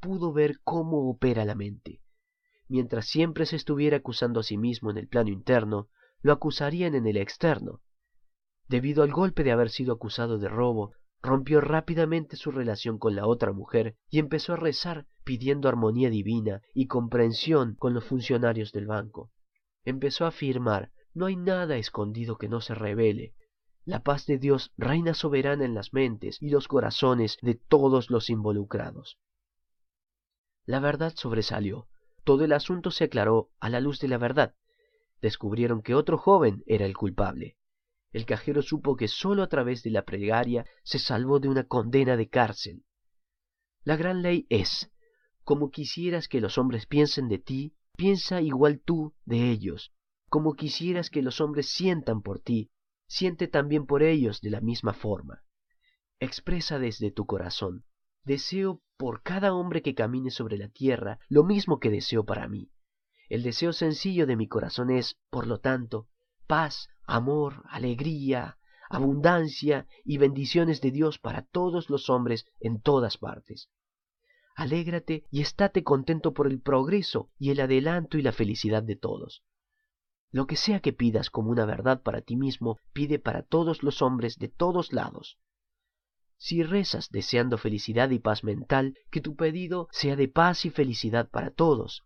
Pudo ver cómo opera la mente mientras siempre se estuviera acusando a sí mismo en el plano interno, lo acusarían en el externo. Debido al golpe de haber sido acusado de robo, rompió rápidamente su relación con la otra mujer y empezó a rezar pidiendo armonía divina y comprensión con los funcionarios del banco. Empezó a afirmar no hay nada escondido que no se revele. La paz de Dios reina soberana en las mentes y los corazones de todos los involucrados. La verdad sobresalió, todo el asunto se aclaró a la luz de la verdad. Descubrieron que otro joven era el culpable. El cajero supo que sólo a través de la plegaria se salvó de una condena de cárcel. La gran ley es, como quisieras que los hombres piensen de ti, piensa igual tú de ellos. Como quisieras que los hombres sientan por ti, siente también por ellos de la misma forma. Expresa desde tu corazón, deseo por cada hombre que camine sobre la tierra lo mismo que deseo para mí. El deseo sencillo de mi corazón es, por lo tanto, paz, amor, alegría, abundancia y bendiciones de Dios para todos los hombres en todas partes. Alégrate y estate contento por el progreso y el adelanto y la felicidad de todos. Lo que sea que pidas como una verdad para ti mismo, pide para todos los hombres de todos lados. Si rezas deseando felicidad y paz mental, que tu pedido sea de paz y felicidad para todos.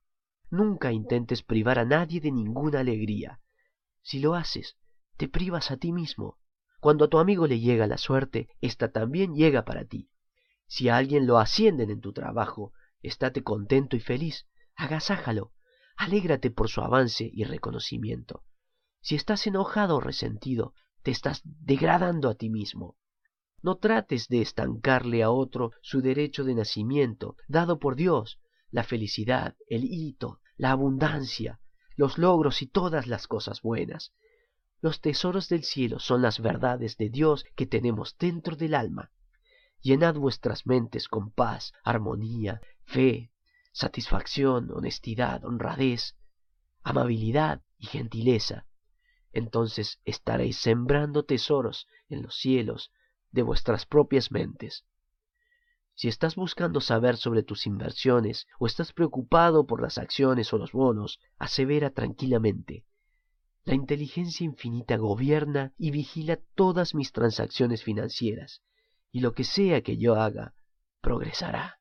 Nunca intentes privar a nadie de ninguna alegría. Si lo haces, te privas a ti mismo. Cuando a tu amigo le llega la suerte, ésta también llega para ti. Si a alguien lo ascienden en tu trabajo, estate contento y feliz, agasájalo, alégrate por su avance y reconocimiento. Si estás enojado o resentido, te estás degradando a ti mismo. No trates de estancarle a otro su derecho de nacimiento, dado por Dios, la felicidad, el hito, la abundancia, los logros y todas las cosas buenas. Los tesoros del cielo son las verdades de Dios que tenemos dentro del alma llenad vuestras mentes con paz, armonía, fe, satisfacción, honestidad, honradez, amabilidad y gentileza. Entonces estaréis sembrando tesoros en los cielos de vuestras propias mentes. Si estás buscando saber sobre tus inversiones o estás preocupado por las acciones o los bonos, asevera tranquilamente. La inteligencia infinita gobierna y vigila todas mis transacciones financieras y lo que sea que yo haga, progresará.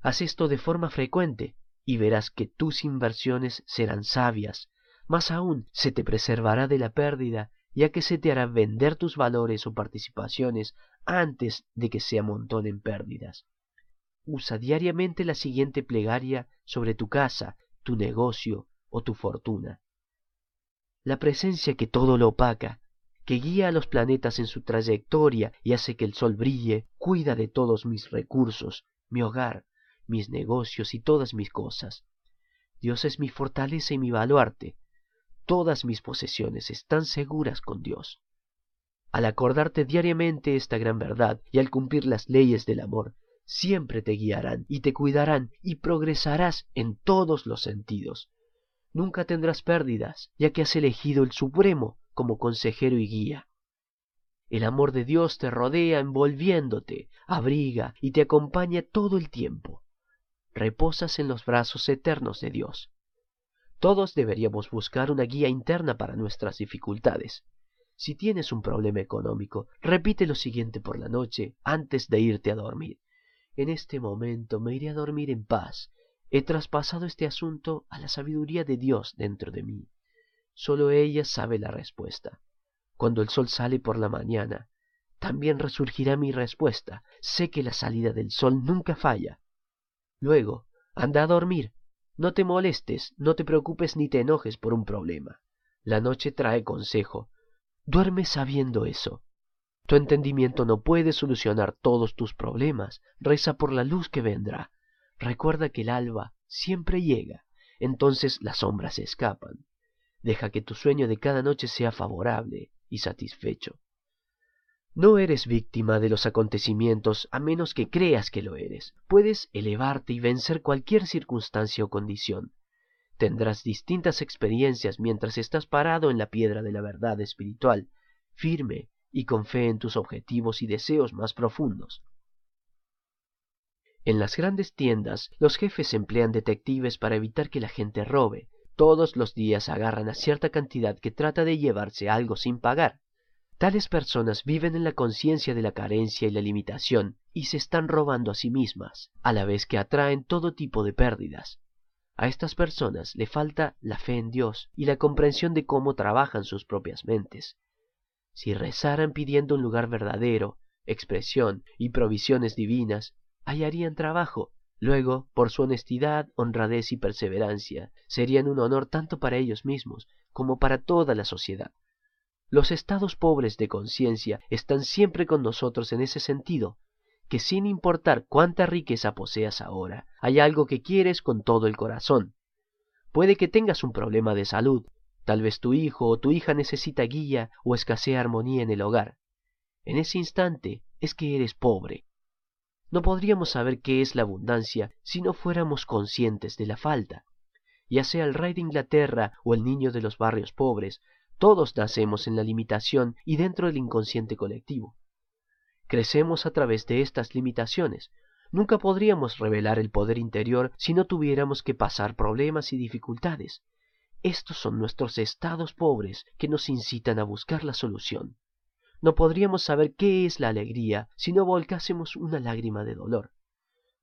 Haz esto de forma frecuente y verás que tus inversiones serán sabias, más aún se te preservará de la pérdida, ya que se te hará vender tus valores o participaciones antes de que se amontonen pérdidas. Usa diariamente la siguiente plegaria sobre tu casa, tu negocio o tu fortuna. La presencia que todo lo opaca que guía a los planetas en su trayectoria y hace que el sol brille, cuida de todos mis recursos, mi hogar, mis negocios y todas mis cosas. Dios es mi fortaleza y mi baluarte. Todas mis posesiones están seguras con Dios. Al acordarte diariamente esta gran verdad y al cumplir las leyes del amor, siempre te guiarán y te cuidarán y progresarás en todos los sentidos. Nunca tendrás pérdidas, ya que has elegido el Supremo como consejero y guía. El amor de Dios te rodea envolviéndote, abriga y te acompaña todo el tiempo. Reposas en los brazos eternos de Dios. Todos deberíamos buscar una guía interna para nuestras dificultades. Si tienes un problema económico, repite lo siguiente por la noche antes de irte a dormir. En este momento me iré a dormir en paz. He traspasado este asunto a la sabiduría de Dios dentro de mí. Solo ella sabe la respuesta. Cuando el sol sale por la mañana, también resurgirá mi respuesta. Sé que la salida del sol nunca falla. Luego, anda a dormir. No te molestes, no te preocupes ni te enojes por un problema. La noche trae consejo. Duerme sabiendo eso. Tu entendimiento no puede solucionar todos tus problemas. Reza por la luz que vendrá. Recuerda que el alba siempre llega. Entonces las sombras se escapan. Deja que tu sueño de cada noche sea favorable y satisfecho. No eres víctima de los acontecimientos a menos que creas que lo eres. Puedes elevarte y vencer cualquier circunstancia o condición. Tendrás distintas experiencias mientras estás parado en la piedra de la verdad espiritual, firme y con fe en tus objetivos y deseos más profundos. En las grandes tiendas, los jefes emplean detectives para evitar que la gente robe, todos los días agarran a cierta cantidad que trata de llevarse algo sin pagar. Tales personas viven en la conciencia de la carencia y la limitación y se están robando a sí mismas, a la vez que atraen todo tipo de pérdidas. A estas personas le falta la fe en Dios y la comprensión de cómo trabajan sus propias mentes. Si rezaran pidiendo un lugar verdadero, expresión y provisiones divinas, hallarían trabajo Luego, por su honestidad, honradez y perseverancia, serían un honor tanto para ellos mismos como para toda la sociedad. Los estados pobres de conciencia están siempre con nosotros en ese sentido, que sin importar cuánta riqueza poseas ahora, hay algo que quieres con todo el corazón. Puede que tengas un problema de salud, tal vez tu hijo o tu hija necesita guía o escasea armonía en el hogar. En ese instante es que eres pobre. No podríamos saber qué es la abundancia si no fuéramos conscientes de la falta. Ya sea el rey de Inglaterra o el niño de los barrios pobres, todos nacemos en la limitación y dentro del inconsciente colectivo. Crecemos a través de estas limitaciones. Nunca podríamos revelar el poder interior si no tuviéramos que pasar problemas y dificultades. Estos son nuestros estados pobres que nos incitan a buscar la solución. No podríamos saber qué es la alegría si no volcásemos una lágrima de dolor.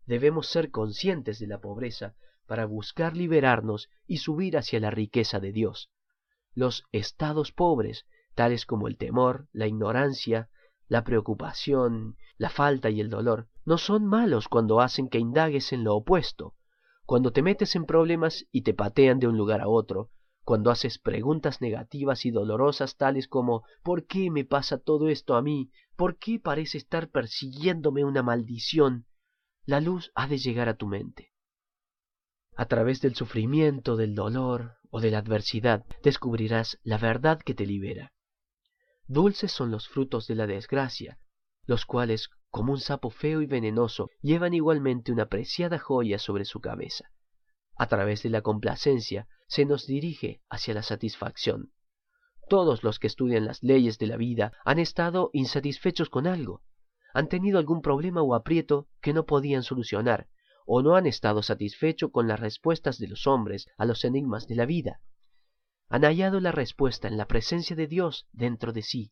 Debemos ser conscientes de la pobreza para buscar liberarnos y subir hacia la riqueza de Dios. Los estados pobres, tales como el temor, la ignorancia, la preocupación, la falta y el dolor, no son malos cuando hacen que indagues en lo opuesto, cuando te metes en problemas y te patean de un lugar a otro, cuando haces preguntas negativas y dolorosas tales como ¿por qué me pasa todo esto a mí? ¿Por qué parece estar persiguiéndome una maldición? La luz ha de llegar a tu mente. A través del sufrimiento, del dolor, o de la adversidad, descubrirás la verdad que te libera. Dulces son los frutos de la desgracia, los cuales, como un sapo feo y venenoso, llevan igualmente una preciada joya sobre su cabeza. A través de la complacencia se nos dirige hacia la satisfacción. Todos los que estudian las leyes de la vida han estado insatisfechos con algo, han tenido algún problema o aprieto que no podían solucionar, o no han estado satisfechos con las respuestas de los hombres a los enigmas de la vida. Han hallado la respuesta en la presencia de Dios dentro de sí,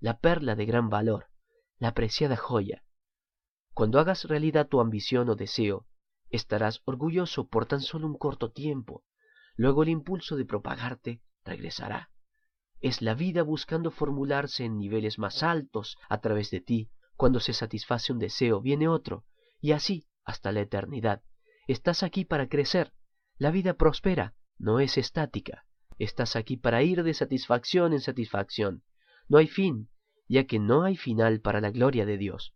la perla de gran valor, la preciada joya. Cuando hagas realidad tu ambición o deseo, estarás orgulloso por tan solo un corto tiempo. Luego el impulso de propagarte regresará. Es la vida buscando formularse en niveles más altos a través de ti. Cuando se satisface un deseo, viene otro, y así hasta la eternidad. Estás aquí para crecer. La vida prospera, no es estática. Estás aquí para ir de satisfacción en satisfacción. No hay fin, ya que no hay final para la gloria de Dios.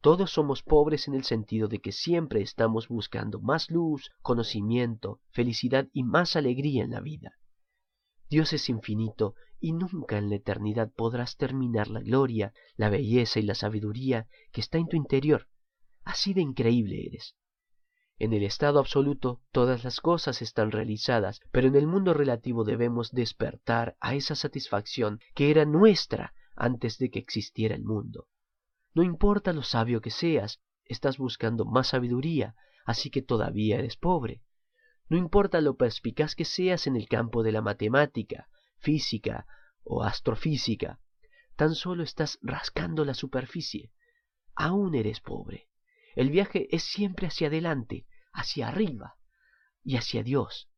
Todos somos pobres en el sentido de que siempre estamos buscando más luz, conocimiento, felicidad y más alegría en la vida. Dios es infinito y nunca en la eternidad podrás terminar la gloria, la belleza y la sabiduría que está en tu interior. Así de increíble eres. En el estado absoluto todas las cosas están realizadas, pero en el mundo relativo debemos despertar a esa satisfacción que era nuestra antes de que existiera el mundo. No importa lo sabio que seas, estás buscando más sabiduría, así que todavía eres pobre. No importa lo perspicaz que seas en el campo de la matemática, física o astrofísica, tan solo estás rascando la superficie. Aún eres pobre. El viaje es siempre hacia adelante, hacia arriba y hacia Dios.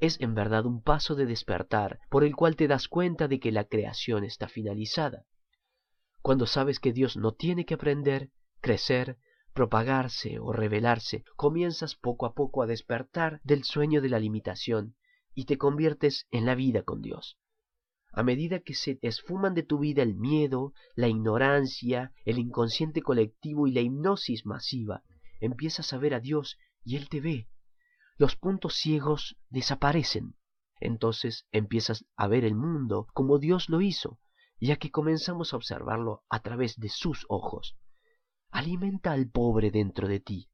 Es en verdad un paso de despertar por el cual te das cuenta de que la creación está finalizada. Cuando sabes que Dios no tiene que aprender, crecer, propagarse o revelarse, comienzas poco a poco a despertar del sueño de la limitación y te conviertes en la vida con Dios a medida que se esfuman de tu vida el miedo, la ignorancia, el inconsciente colectivo y la hipnosis masiva, empiezas a ver a Dios y Él te ve. Los puntos ciegos desaparecen. Entonces empiezas a ver el mundo como Dios lo hizo, ya que comenzamos a observarlo a través de sus ojos. Alimenta al pobre dentro de ti.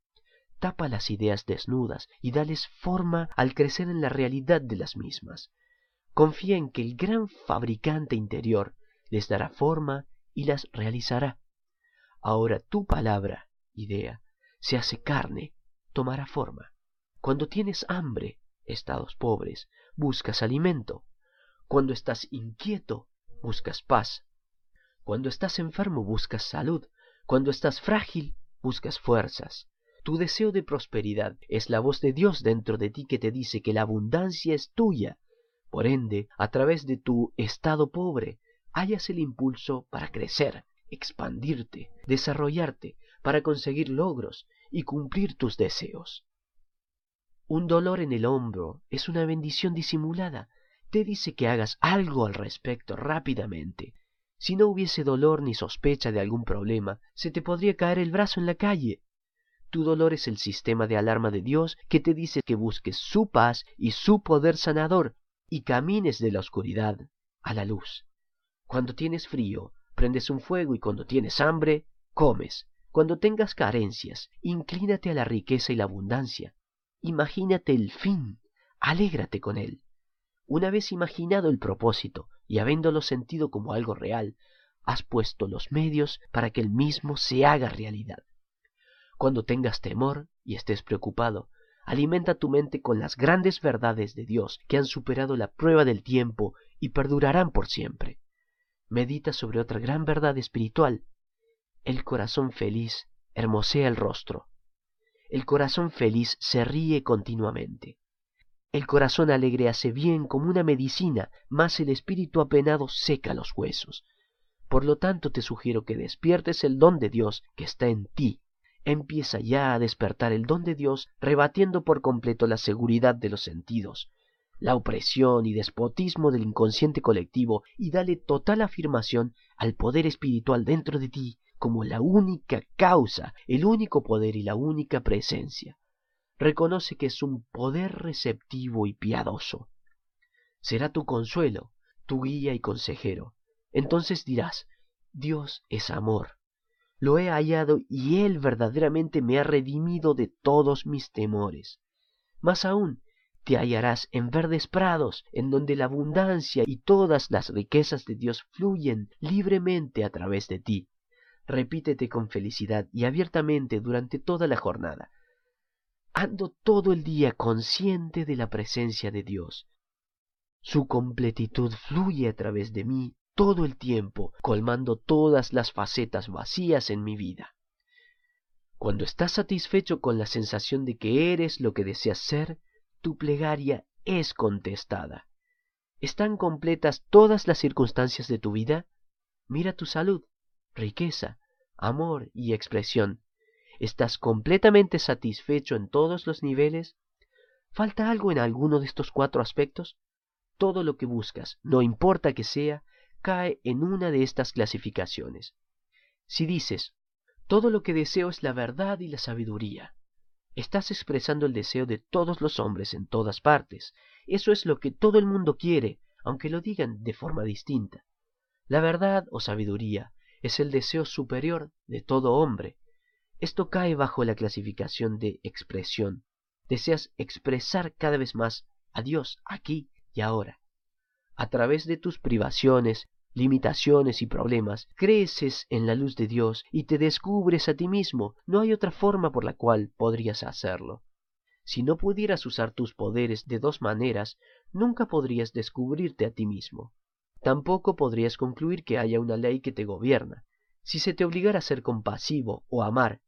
Tapa las ideas desnudas y dales forma al crecer en la realidad de las mismas. Confía en que el gran fabricante interior les dará forma y las realizará. Ahora tu palabra, idea, se hace carne, tomará forma. Cuando tienes hambre, estados pobres, buscas alimento. Cuando estás inquieto, buscas paz. Cuando estás enfermo, buscas salud. Cuando estás frágil, buscas fuerzas. Tu deseo de prosperidad es la voz de Dios dentro de ti que te dice que la abundancia es tuya por ende, a través de tu estado pobre, hallas el impulso para crecer, expandirte, desarrollarte, para conseguir logros y cumplir tus deseos. Un dolor en el hombro es una bendición disimulada te dice que hagas algo al respecto rápidamente. Si no hubiese dolor ni sospecha de algún problema, se te podría caer el brazo en la calle. Tu dolor es el sistema de alarma de Dios que te dice que busques su paz y su poder sanador y camines de la oscuridad a la luz. Cuando tienes frío, prendes un fuego y cuando tienes hambre, comes. Cuando tengas carencias, inclínate a la riqueza y la abundancia. Imagínate el fin, alégrate con él. Una vez imaginado el propósito y habiéndolo sentido como algo real, has puesto los medios para que el mismo se haga realidad. Cuando tengas temor y estés preocupado, alimenta tu mente con las grandes verdades de Dios que han superado la prueba del tiempo y perdurarán por siempre. Medita sobre otra gran verdad espiritual. El corazón feliz hermosea el rostro. El corazón feliz se ríe continuamente. El corazón alegre hace bien como una medicina, mas el espíritu apenado seca los huesos. Por lo tanto te sugiero que despiertes el don de Dios que está en ti. Empieza ya a despertar el don de Dios, rebatiendo por completo la seguridad de los sentidos, la opresión y despotismo del inconsciente colectivo, y dale total afirmación al poder espiritual dentro de ti como la única causa, el único poder y la única presencia reconoce que es un poder receptivo y piadoso. Será tu consuelo, tu guía y consejero. Entonces dirás, Dios es amor. Lo he hallado y Él verdaderamente me ha redimido de todos mis temores. Más aún, te hallarás en verdes prados, en donde la abundancia y todas las riquezas de Dios fluyen libremente a través de ti. Repítete con felicidad y abiertamente durante toda la jornada ando todo el día consciente de la presencia de Dios. Su completitud fluye a través de mí todo el tiempo, colmando todas las facetas vacías en mi vida. Cuando estás satisfecho con la sensación de que eres lo que deseas ser, tu plegaria es contestada. ¿Están completas todas las circunstancias de tu vida? Mira tu salud, riqueza, amor y expresión. ¿Estás completamente satisfecho en todos los niveles? ¿Falta algo en alguno de estos cuatro aspectos? Todo lo que buscas, no importa que sea, cae en una de estas clasificaciones. Si dices, todo lo que deseo es la verdad y la sabiduría, estás expresando el deseo de todos los hombres en todas partes. Eso es lo que todo el mundo quiere, aunque lo digan de forma distinta. La verdad o sabiduría es el deseo superior de todo hombre, esto cae bajo la clasificación de expresión. Deseas expresar cada vez más a Dios aquí y ahora. A través de tus privaciones, limitaciones y problemas, creces en la luz de Dios y te descubres a ti mismo. No hay otra forma por la cual podrías hacerlo. Si no pudieras usar tus poderes de dos maneras, nunca podrías descubrirte a ti mismo. Tampoco podrías concluir que haya una ley que te gobierna. Si se te obligara a ser compasivo o amar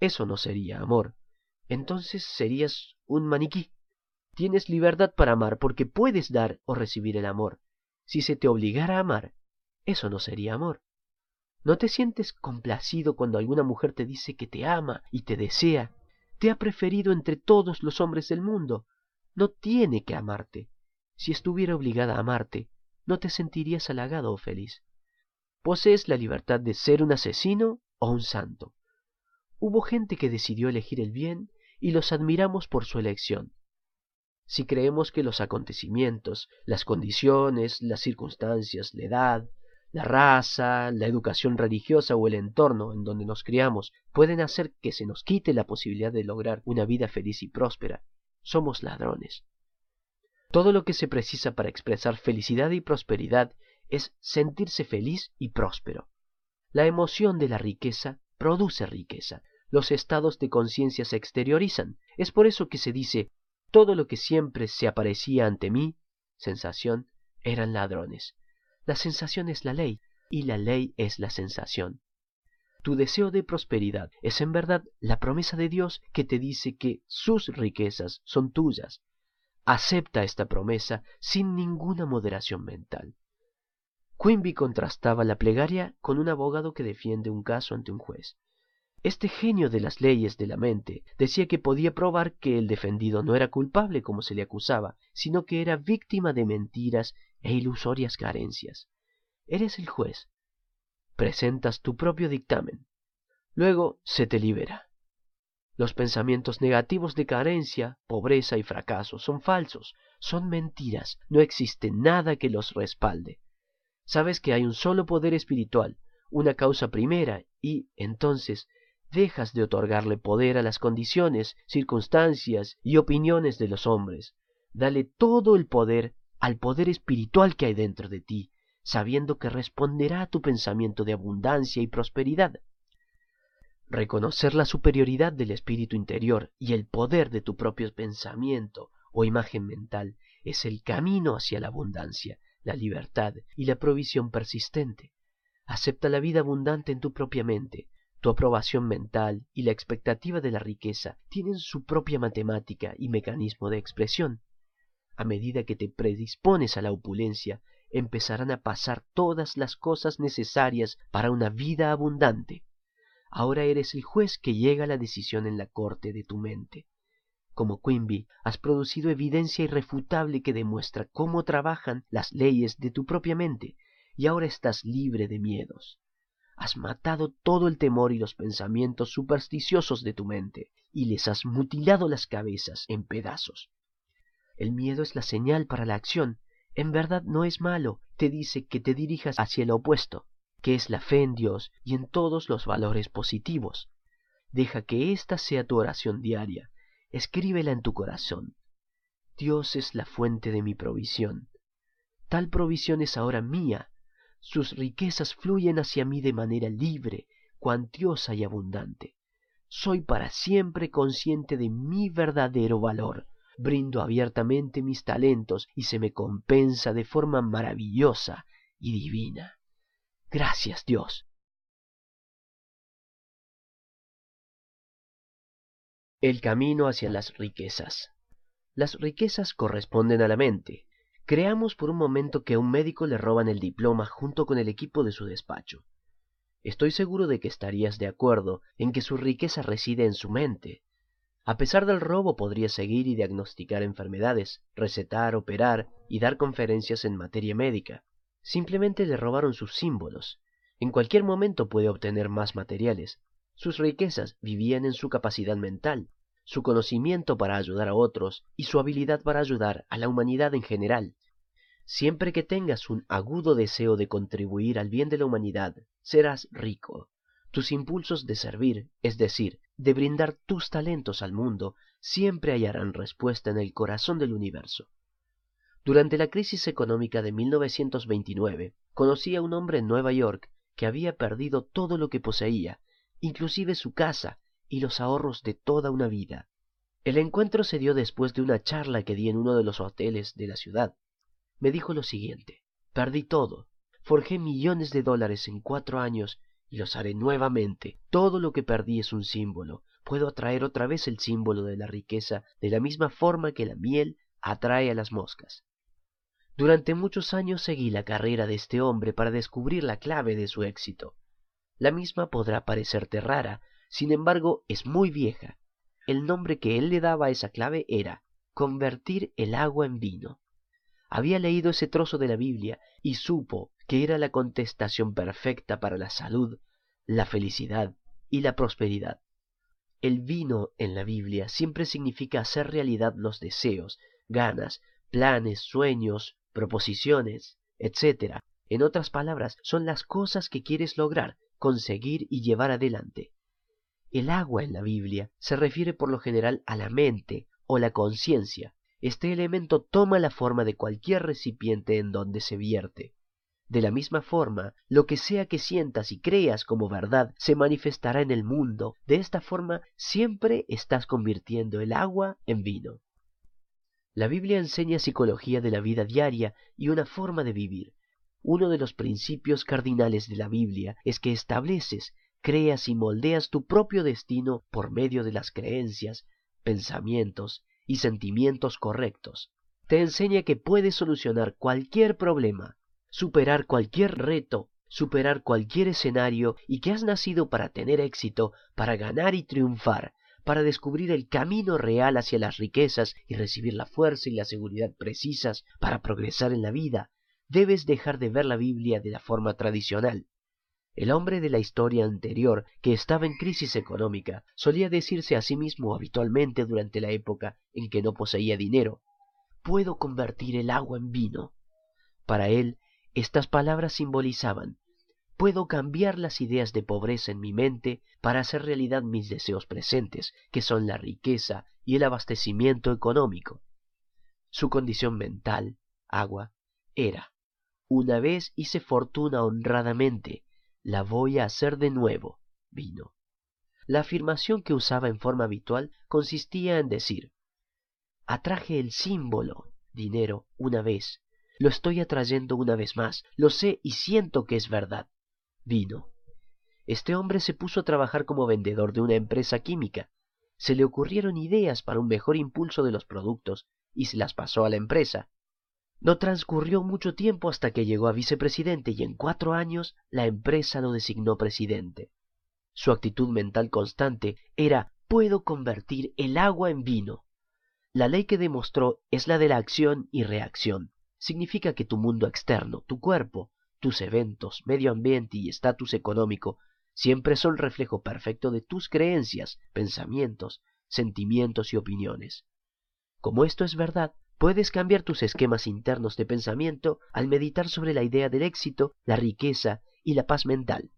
eso no sería amor. Entonces serías un maniquí. Tienes libertad para amar porque puedes dar o recibir el amor. Si se te obligara a amar, eso no sería amor. ¿No te sientes complacido cuando alguna mujer te dice que te ama y te desea? Te ha preferido entre todos los hombres del mundo. No tiene que amarte. Si estuviera obligada a amarte, no te sentirías halagado o feliz. Posees la libertad de ser un asesino o un santo. Hubo gente que decidió elegir el bien y los admiramos por su elección. Si creemos que los acontecimientos, las condiciones, las circunstancias, la edad, la raza, la educación religiosa o el entorno en donde nos criamos pueden hacer que se nos quite la posibilidad de lograr una vida feliz y próspera, somos ladrones. Todo lo que se precisa para expresar felicidad y prosperidad es sentirse feliz y próspero. La emoción de la riqueza produce riqueza. Los estados de conciencia se exteriorizan. Es por eso que se dice, todo lo que siempre se aparecía ante mí, sensación, eran ladrones. La sensación es la ley, y la ley es la sensación. Tu deseo de prosperidad es en verdad la promesa de Dios que te dice que sus riquezas son tuyas. Acepta esta promesa sin ninguna moderación mental. Quimby contrastaba la plegaria con un abogado que defiende un caso ante un juez. Este genio de las leyes de la mente decía que podía probar que el defendido no era culpable como se le acusaba, sino que era víctima de mentiras e ilusorias carencias. Eres el juez. Presentas tu propio dictamen. Luego se te libera. Los pensamientos negativos de carencia, pobreza y fracaso son falsos, son mentiras, no existe nada que los respalde. Sabes que hay un solo poder espiritual, una causa primera, y entonces dejas de otorgarle poder a las condiciones, circunstancias y opiniones de los hombres. Dale todo el poder al poder espiritual que hay dentro de ti, sabiendo que responderá a tu pensamiento de abundancia y prosperidad. Reconocer la superioridad del espíritu interior y el poder de tu propio pensamiento o imagen mental es el camino hacia la abundancia, la libertad y la provisión persistente. Acepta la vida abundante en tu propia mente, tu aprobación mental y la expectativa de la riqueza tienen su propia matemática y mecanismo de expresión. A medida que te predispones a la opulencia, empezarán a pasar todas las cosas necesarias para una vida abundante. Ahora eres el juez que llega a la decisión en la corte de tu mente. Como Quimby, has producido evidencia irrefutable que demuestra cómo trabajan las leyes de tu propia mente, y ahora estás libre de miedos. Has matado todo el temor y los pensamientos supersticiosos de tu mente, y les has mutilado las cabezas en pedazos. El miedo es la señal para la acción. En verdad no es malo, te dice que te dirijas hacia el opuesto, que es la fe en Dios y en todos los valores positivos. Deja que esta sea tu oración diaria. Escríbela en tu corazón. Dios es la fuente de mi provisión. Tal provisión es ahora mía sus riquezas fluyen hacia mí de manera libre, cuantiosa y abundante. Soy para siempre consciente de mi verdadero valor. Brindo abiertamente mis talentos y se me compensa de forma maravillosa y divina. Gracias Dios. El camino hacia las riquezas. Las riquezas corresponden a la mente, Creamos por un momento que a un médico le roban el diploma junto con el equipo de su despacho. Estoy seguro de que estarías de acuerdo en que su riqueza reside en su mente. A pesar del robo podría seguir y diagnosticar enfermedades, recetar, operar y dar conferencias en materia médica. Simplemente le robaron sus símbolos. En cualquier momento puede obtener más materiales. Sus riquezas vivían en su capacidad mental, su conocimiento para ayudar a otros y su habilidad para ayudar a la humanidad en general. Siempre que tengas un agudo deseo de contribuir al bien de la humanidad, serás rico. Tus impulsos de servir, es decir, de brindar tus talentos al mundo, siempre hallarán respuesta en el corazón del universo. Durante la crisis económica de 1929, conocí a un hombre en Nueva York que había perdido todo lo que poseía, inclusive su casa, y los ahorros de toda una vida. El encuentro se dio después de una charla que di en uno de los hoteles de la ciudad. Me dijo lo siguiente Perdí todo. Forjé millones de dólares en cuatro años y los haré nuevamente. Todo lo que perdí es un símbolo. Puedo atraer otra vez el símbolo de la riqueza de la misma forma que la miel atrae a las moscas. Durante muchos años seguí la carrera de este hombre para descubrir la clave de su éxito. La misma podrá parecerte rara, sin embargo, es muy vieja. El nombre que él le daba a esa clave era convertir el agua en vino. Había leído ese trozo de la Biblia y supo que era la contestación perfecta para la salud, la felicidad y la prosperidad. El vino en la Biblia siempre significa hacer realidad los deseos, ganas, planes, sueños, proposiciones, etc. En otras palabras, son las cosas que quieres lograr, conseguir y llevar adelante. El agua en la Biblia se refiere por lo general a la mente o la conciencia. Este elemento toma la forma de cualquier recipiente en donde se vierte. De la misma forma, lo que sea que sientas y creas como verdad se manifestará en el mundo. De esta forma, siempre estás convirtiendo el agua en vino. La Biblia enseña psicología de la vida diaria y una forma de vivir. Uno de los principios cardinales de la Biblia es que estableces creas y moldeas tu propio destino por medio de las creencias, pensamientos y sentimientos correctos. Te enseña que puedes solucionar cualquier problema, superar cualquier reto superar cualquier escenario y que has nacido para tener éxito, para ganar y triunfar, para descubrir el camino real hacia las riquezas y recibir la fuerza y la seguridad precisas para progresar en la vida, debes dejar de ver la Biblia de la forma tradicional. El hombre de la historia anterior, que estaba en crisis económica, solía decirse a sí mismo habitualmente durante la época en que no poseía dinero, puedo convertir el agua en vino. Para él, estas palabras simbolizaban puedo cambiar las ideas de pobreza en mi mente para hacer realidad mis deseos presentes, que son la riqueza y el abastecimiento económico. Su condición mental, agua, era, una vez hice fortuna honradamente, la voy a hacer de nuevo, vino. La afirmación que usaba en forma habitual consistía en decir, atraje el símbolo, dinero, una vez, lo estoy atrayendo una vez más, lo sé y siento que es verdad vino. Este hombre se puso a trabajar como vendedor de una empresa química. Se le ocurrieron ideas para un mejor impulso de los productos y se las pasó a la empresa. No transcurrió mucho tiempo hasta que llegó a vicepresidente y en cuatro años la empresa lo designó presidente. Su actitud mental constante era puedo convertir el agua en vino. La ley que demostró es la de la acción y reacción. Significa que tu mundo externo, tu cuerpo, tus eventos, medio ambiente y estatus económico siempre son reflejo perfecto de tus creencias, pensamientos, sentimientos y opiniones. Como esto es verdad, puedes cambiar tus esquemas internos de pensamiento al meditar sobre la idea del éxito, la riqueza y la paz mental.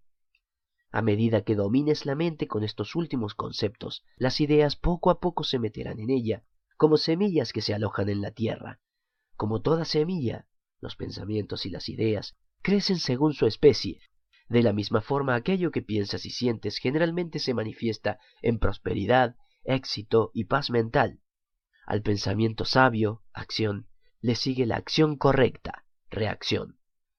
A medida que domines la mente con estos últimos conceptos, las ideas poco a poco se meterán en ella, como semillas que se alojan en la tierra. Como toda semilla, los pensamientos y las ideas crecen según su especie. De la misma forma, aquello que piensas y sientes generalmente se manifiesta en prosperidad, éxito y paz mental. Al pensamiento sabio, acción, le sigue la acción correcta, reacción.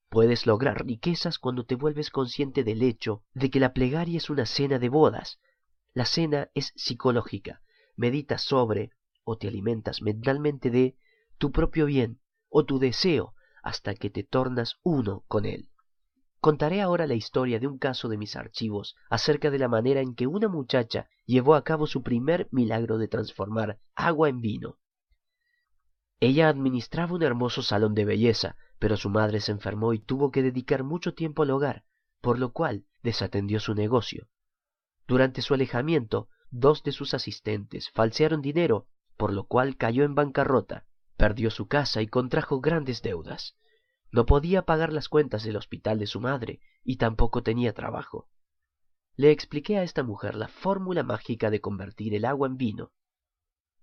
Puedes lograr riquezas cuando te vuelves consciente del hecho de que la plegaria es una cena de bodas. La cena es psicológica. Meditas sobre o te alimentas mentalmente de tu propio bien o tu deseo hasta que te tornas uno con él. Contaré ahora la historia de un caso de mis archivos acerca de la manera en que una muchacha llevó a cabo su primer milagro de transformar agua en vino. Ella administraba un hermoso salón de belleza, pero su madre se enfermó y tuvo que dedicar mucho tiempo al hogar, por lo cual desatendió su negocio. Durante su alejamiento, dos de sus asistentes falsearon dinero, por lo cual cayó en bancarrota Perdió su casa y contrajo grandes deudas. No podía pagar las cuentas del hospital de su madre y tampoco tenía trabajo. Le expliqué a esta mujer la fórmula mágica de convertir el agua en vino.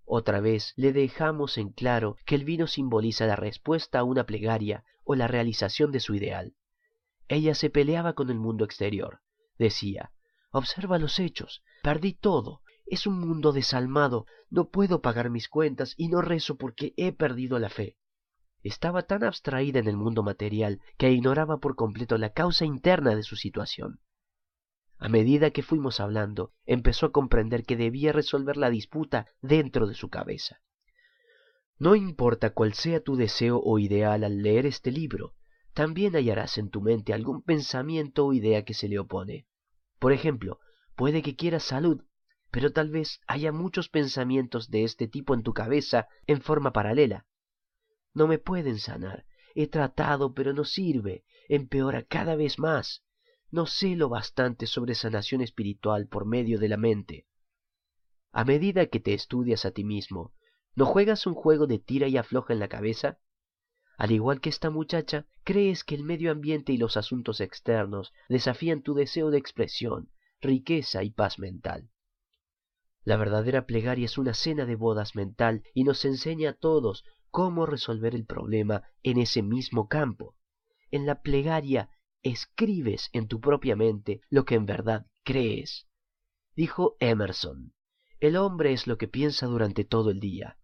Otra vez le dejamos en claro que el vino simboliza la respuesta a una plegaria o la realización de su ideal. Ella se peleaba con el mundo exterior. Decía, observa los hechos, perdí todo, es un mundo desalmado, no puedo pagar mis cuentas y no rezo porque he perdido la fe. Estaba tan abstraída en el mundo material que ignoraba por completo la causa interna de su situación. A medida que fuimos hablando, empezó a comprender que debía resolver la disputa dentro de su cabeza. No importa cuál sea tu deseo o ideal al leer este libro, también hallarás en tu mente algún pensamiento o idea que se le opone. Por ejemplo, puede que quieras salud, pero tal vez haya muchos pensamientos de este tipo en tu cabeza en forma paralela. No me pueden sanar. He tratado, pero no sirve. Empeora cada vez más. No sé lo bastante sobre sanación espiritual por medio de la mente. A medida que te estudias a ti mismo, ¿no juegas un juego de tira y afloja en la cabeza? Al igual que esta muchacha, crees que el medio ambiente y los asuntos externos desafían tu deseo de expresión, riqueza y paz mental. La verdadera plegaria es una cena de bodas mental y nos enseña a todos cómo resolver el problema en ese mismo campo. En la plegaria escribes en tu propia mente lo que en verdad crees. Dijo Emerson, el hombre es lo que piensa durante todo el día.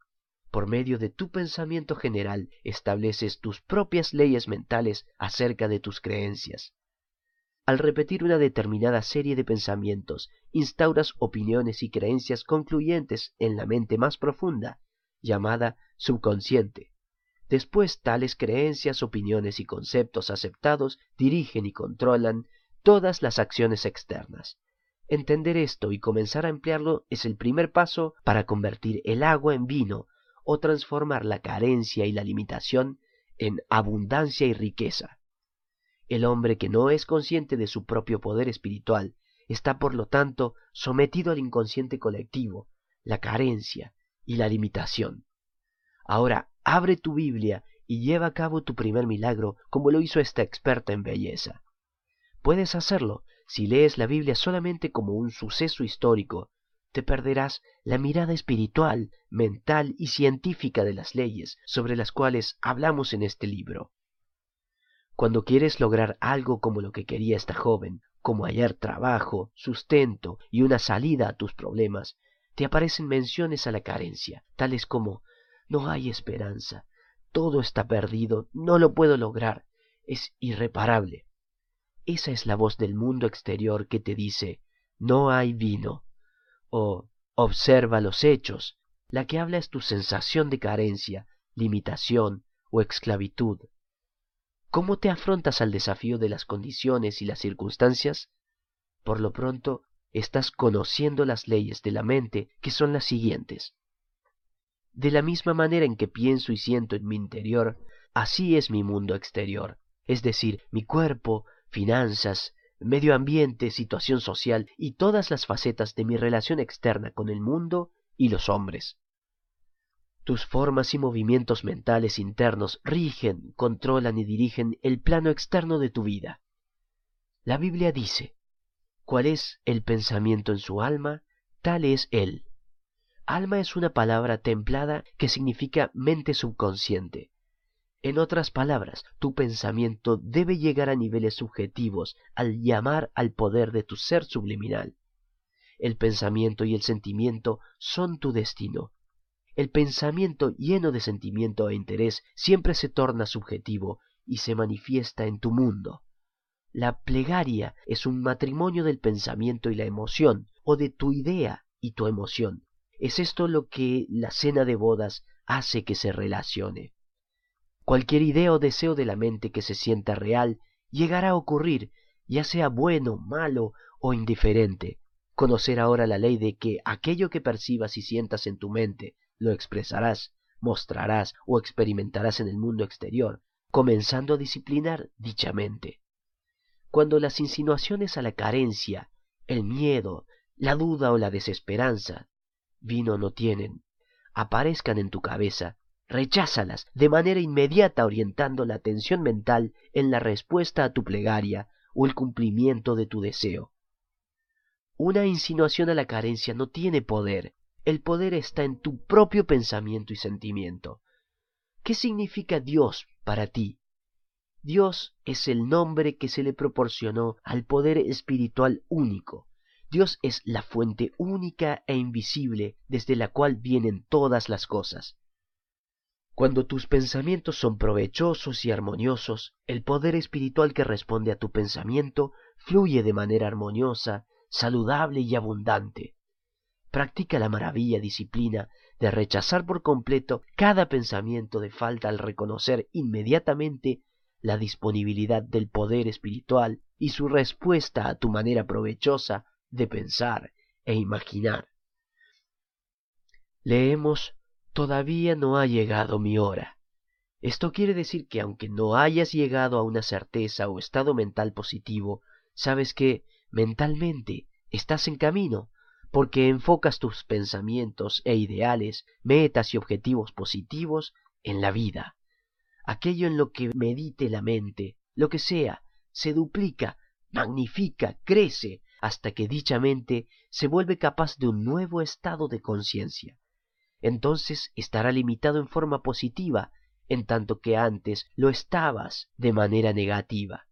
Por medio de tu pensamiento general estableces tus propias leyes mentales acerca de tus creencias. Al repetir una determinada serie de pensamientos, instauras opiniones y creencias concluyentes en la mente más profunda, llamada subconsciente. Después tales creencias, opiniones y conceptos aceptados dirigen y controlan todas las acciones externas. Entender esto y comenzar a emplearlo es el primer paso para convertir el agua en vino o transformar la carencia y la limitación en abundancia y riqueza. El hombre que no es consciente de su propio poder espiritual está por lo tanto sometido al inconsciente colectivo, la carencia y la limitación. Ahora abre tu Biblia y lleva a cabo tu primer milagro como lo hizo esta experta en belleza. Puedes hacerlo si lees la Biblia solamente como un suceso histórico, te perderás la mirada espiritual, mental y científica de las leyes sobre las cuales hablamos en este libro. Cuando quieres lograr algo como lo que quería esta joven, como hallar trabajo, sustento y una salida a tus problemas, te aparecen menciones a la carencia, tales como no hay esperanza, todo está perdido, no lo puedo lograr, es irreparable. Esa es la voz del mundo exterior que te dice no hay vino. O observa los hechos, la que habla es tu sensación de carencia, limitación o esclavitud. ¿Cómo te afrontas al desafío de las condiciones y las circunstancias? Por lo pronto, estás conociendo las leyes de la mente, que son las siguientes. De la misma manera en que pienso y siento en mi interior, así es mi mundo exterior, es decir, mi cuerpo, finanzas, medio ambiente, situación social y todas las facetas de mi relación externa con el mundo y los hombres. Tus formas y movimientos mentales internos rigen, controlan y dirigen el plano externo de tu vida. La Biblia dice, ¿cuál es el pensamiento en su alma? Tal es él. Alma es una palabra templada que significa mente subconsciente. En otras palabras, tu pensamiento debe llegar a niveles subjetivos al llamar al poder de tu ser subliminal. El pensamiento y el sentimiento son tu destino. El pensamiento lleno de sentimiento e interés siempre se torna subjetivo y se manifiesta en tu mundo. La plegaria es un matrimonio del pensamiento y la emoción, o de tu idea y tu emoción. Es esto lo que la cena de bodas hace que se relacione. Cualquier idea o deseo de la mente que se sienta real llegará a ocurrir, ya sea bueno, malo o indiferente. Conocer ahora la ley de que aquello que percibas y sientas en tu mente lo expresarás, mostrarás o experimentarás en el mundo exterior, comenzando a disciplinar dicha mente. Cuando las insinuaciones a la carencia, el miedo, la duda o la desesperanza, vino no tienen, aparezcan en tu cabeza, recházalas de manera inmediata orientando la atención mental en la respuesta a tu plegaria o el cumplimiento de tu deseo. Una insinuación a la carencia no tiene poder, el poder está en tu propio pensamiento y sentimiento. ¿Qué significa Dios para ti? Dios es el nombre que se le proporcionó al poder espiritual único. Dios es la fuente única e invisible desde la cual vienen todas las cosas. Cuando tus pensamientos son provechosos y armoniosos, el poder espiritual que responde a tu pensamiento fluye de manera armoniosa, saludable y abundante. Practica la maravilla disciplina de rechazar por completo cada pensamiento de falta al reconocer inmediatamente la disponibilidad del poder espiritual y su respuesta a tu manera provechosa de pensar e imaginar. Leemos Todavía no ha llegado mi hora. Esto quiere decir que aunque no hayas llegado a una certeza o estado mental positivo, sabes que mentalmente estás en camino, porque enfocas tus pensamientos e ideales, metas y objetivos positivos en la vida. Aquello en lo que medite la mente, lo que sea, se duplica, magnifica, crece, hasta que dicha mente se vuelve capaz de un nuevo estado de conciencia entonces estará limitado en forma positiva, en tanto que antes lo estabas de manera negativa.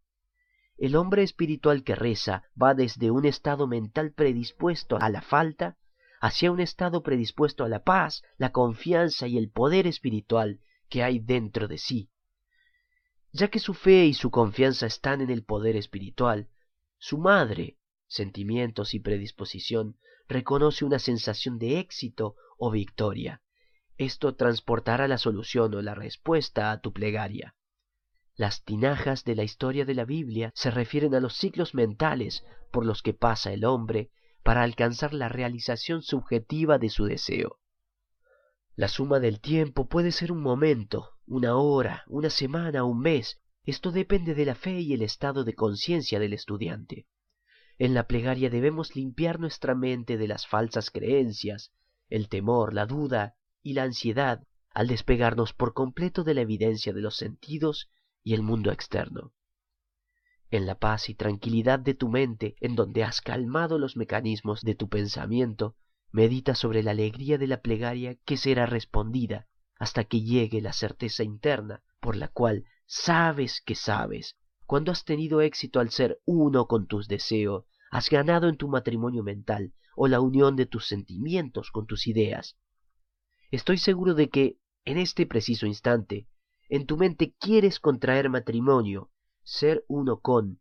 El hombre espiritual que reza va desde un estado mental predispuesto a la falta hacia un estado predispuesto a la paz, la confianza y el poder espiritual que hay dentro de sí. Ya que su fe y su confianza están en el poder espiritual, su madre, sentimientos y predisposición, reconoce una sensación de éxito o victoria. Esto transportará la solución o la respuesta a tu plegaria. Las tinajas de la historia de la Biblia se refieren a los ciclos mentales por los que pasa el hombre para alcanzar la realización subjetiva de su deseo. La suma del tiempo puede ser un momento, una hora, una semana, un mes. Esto depende de la fe y el estado de conciencia del estudiante. En la plegaria debemos limpiar nuestra mente de las falsas creencias, el temor, la duda y la ansiedad al despegarnos por completo de la evidencia de los sentidos y el mundo externo. En la paz y tranquilidad de tu mente, en donde has calmado los mecanismos de tu pensamiento, medita sobre la alegría de la plegaria que será respondida hasta que llegue la certeza interna por la cual sabes que sabes. Cuando has tenido éxito al ser uno con tus deseos, has ganado en tu matrimonio mental o la unión de tus sentimientos con tus ideas. Estoy seguro de que, en este preciso instante, en tu mente quieres contraer matrimonio, ser uno con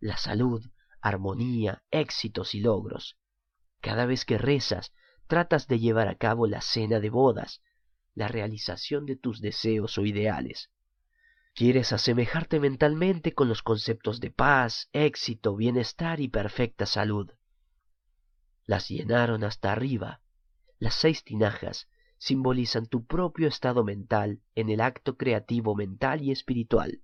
la salud, armonía, éxitos y logros. Cada vez que rezas, tratas de llevar a cabo la cena de bodas, la realización de tus deseos o ideales. Quieres asemejarte mentalmente con los conceptos de paz, éxito, bienestar y perfecta salud. Las llenaron hasta arriba. Las seis tinajas simbolizan tu propio estado mental en el acto creativo mental y espiritual.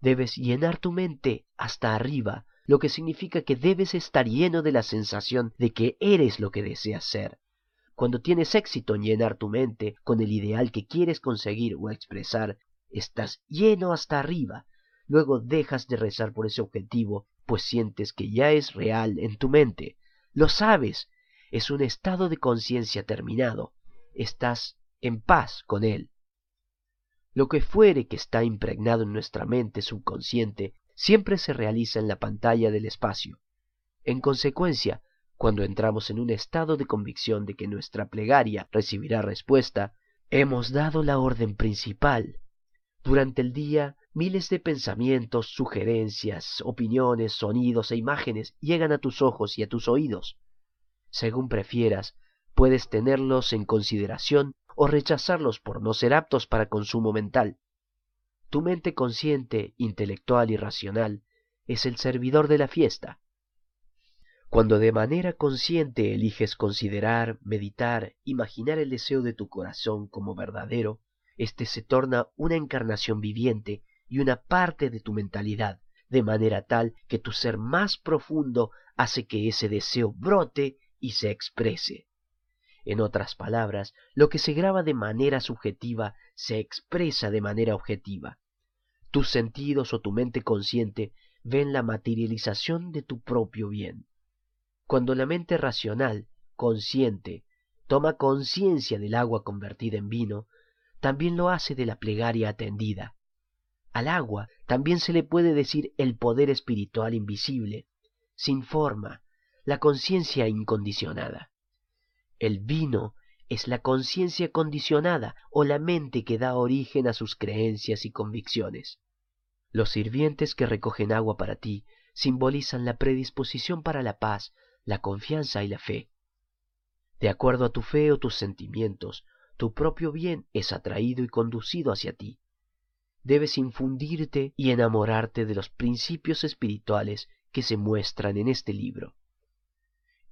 Debes llenar tu mente hasta arriba, lo que significa que debes estar lleno de la sensación de que eres lo que deseas ser. Cuando tienes éxito en llenar tu mente con el ideal que quieres conseguir o expresar, estás lleno hasta arriba. Luego dejas de rezar por ese objetivo, pues sientes que ya es real en tu mente. Lo sabes, es un estado de conciencia terminado, estás en paz con Él. Lo que fuere que está impregnado en nuestra mente subconsciente siempre se realiza en la pantalla del espacio. En consecuencia, cuando entramos en un estado de convicción de que nuestra plegaria recibirá respuesta, hemos dado la orden principal. Durante el día, miles de pensamientos, sugerencias, opiniones, sonidos e imágenes llegan a tus ojos y a tus oídos. Según prefieras, Puedes tenerlos en consideración o rechazarlos por no ser aptos para consumo mental. Tu mente consciente, intelectual y racional es el servidor de la fiesta. Cuando de manera consciente eliges considerar, meditar, imaginar el deseo de tu corazón como verdadero, éste se torna una encarnación viviente y una parte de tu mentalidad, de manera tal que tu ser más profundo hace que ese deseo brote y se exprese. En otras palabras, lo que se graba de manera subjetiva se expresa de manera objetiva. Tus sentidos o tu mente consciente ven la materialización de tu propio bien. Cuando la mente racional, consciente, toma conciencia del agua convertida en vino, también lo hace de la plegaria atendida. Al agua también se le puede decir el poder espiritual invisible, sin forma, la conciencia incondicionada. El vino es la conciencia condicionada o la mente que da origen a sus creencias y convicciones. Los sirvientes que recogen agua para ti simbolizan la predisposición para la paz, la confianza y la fe. De acuerdo a tu fe o tus sentimientos, tu propio bien es atraído y conducido hacia ti. Debes infundirte y enamorarte de los principios espirituales que se muestran en este libro.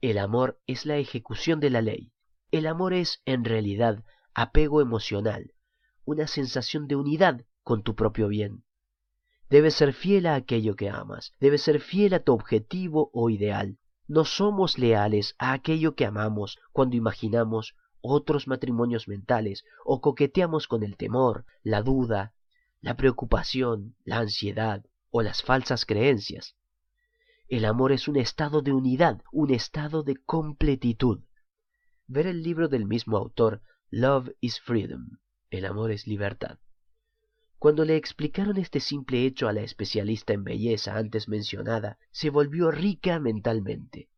El amor es la ejecución de la ley. El amor es, en realidad, apego emocional, una sensación de unidad con tu propio bien. Debes ser fiel a aquello que amas, debes ser fiel a tu objetivo o ideal. No somos leales a aquello que amamos cuando imaginamos otros matrimonios mentales o coqueteamos con el temor, la duda, la preocupación, la ansiedad o las falsas creencias. El amor es un estado de unidad, un estado de completitud. Ver el libro del mismo autor, Love is Freedom, El amor es libertad. Cuando le explicaron este simple hecho a la especialista en belleza antes mencionada, se volvió rica mentalmente.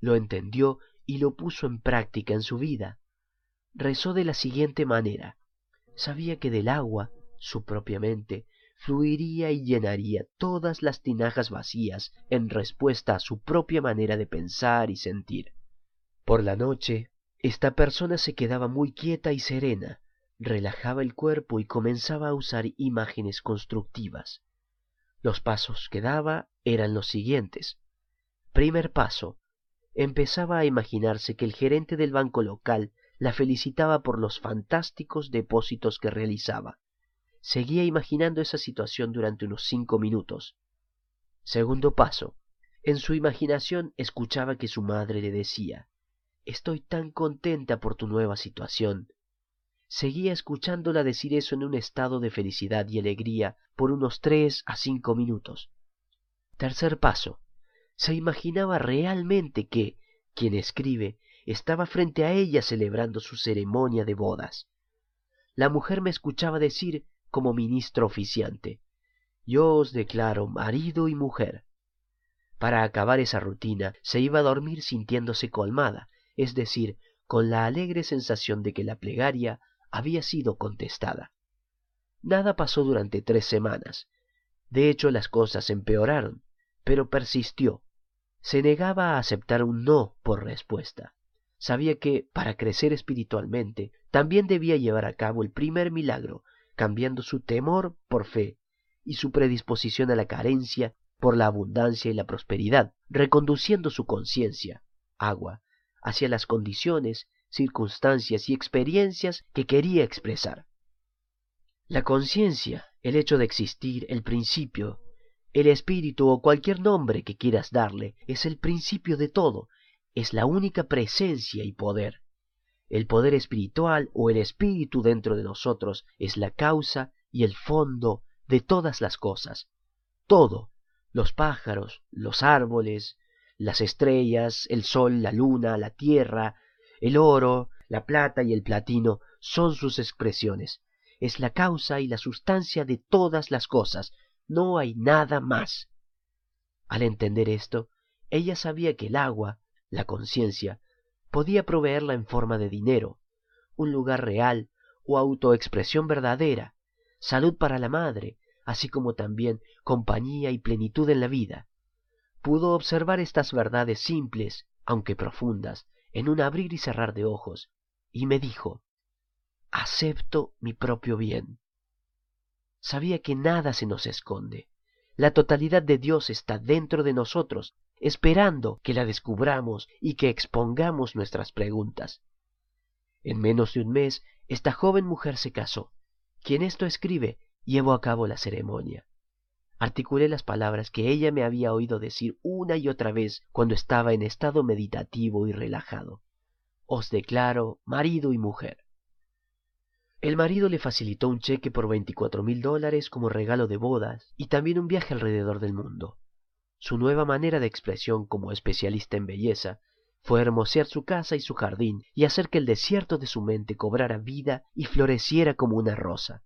Lo entendió y lo puso en práctica en su vida. Rezó de la siguiente manera. Sabía que del agua, su propia mente, fluiría y llenaría todas las tinajas vacías en respuesta a su propia manera de pensar y sentir. Por la noche, esta persona se quedaba muy quieta y serena, relajaba el cuerpo y comenzaba a usar imágenes constructivas. Los pasos que daba eran los siguientes. Primer paso. Empezaba a imaginarse que el gerente del banco local la felicitaba por los fantásticos depósitos que realizaba. Seguía imaginando esa situación durante unos cinco minutos. Segundo paso. En su imaginación escuchaba que su madre le decía Estoy tan contenta por tu nueva situación. Seguía escuchándola decir eso en un estado de felicidad y alegría por unos tres a cinco minutos. Tercer paso. Se imaginaba realmente que quien escribe estaba frente a ella celebrando su ceremonia de bodas. La mujer me escuchaba decir como ministro oficiante Yo os declaro marido y mujer. Para acabar esa rutina se iba a dormir sintiéndose colmada, es decir, con la alegre sensación de que la plegaria había sido contestada. Nada pasó durante tres semanas. De hecho, las cosas empeoraron, pero persistió. Se negaba a aceptar un no por respuesta. Sabía que, para crecer espiritualmente, también debía llevar a cabo el primer milagro, cambiando su temor por fe y su predisposición a la carencia por la abundancia y la prosperidad, reconduciendo su conciencia, agua, hacia las condiciones circunstancias y experiencias que quería expresar. La conciencia, el hecho de existir, el principio, el espíritu o cualquier nombre que quieras darle, es el principio de todo, es la única presencia y poder. El poder espiritual o el espíritu dentro de nosotros es la causa y el fondo de todas las cosas. Todo, los pájaros, los árboles, las estrellas, el sol, la luna, la tierra, el oro, la plata y el platino son sus expresiones. Es la causa y la sustancia de todas las cosas. No hay nada más. Al entender esto, ella sabía que el agua, la conciencia, podía proveerla en forma de dinero, un lugar real o autoexpresión verdadera, salud para la madre, así como también compañía y plenitud en la vida. Pudo observar estas verdades simples, aunque profundas, en un abrir y cerrar de ojos, y me dijo, acepto mi propio bien. Sabía que nada se nos esconde. La totalidad de Dios está dentro de nosotros, esperando que la descubramos y que expongamos nuestras preguntas. En menos de un mes, esta joven mujer se casó. Quien esto escribe llevó a cabo la ceremonia articulé las palabras que ella me había oído decir una y otra vez cuando estaba en estado meditativo y relajado. Os declaro marido y mujer. El marido le facilitó un cheque por veinticuatro mil dólares como regalo de bodas y también un viaje alrededor del mundo. Su nueva manera de expresión como especialista en belleza fue hermosear su casa y su jardín y hacer que el desierto de su mente cobrara vida y floreciera como una rosa.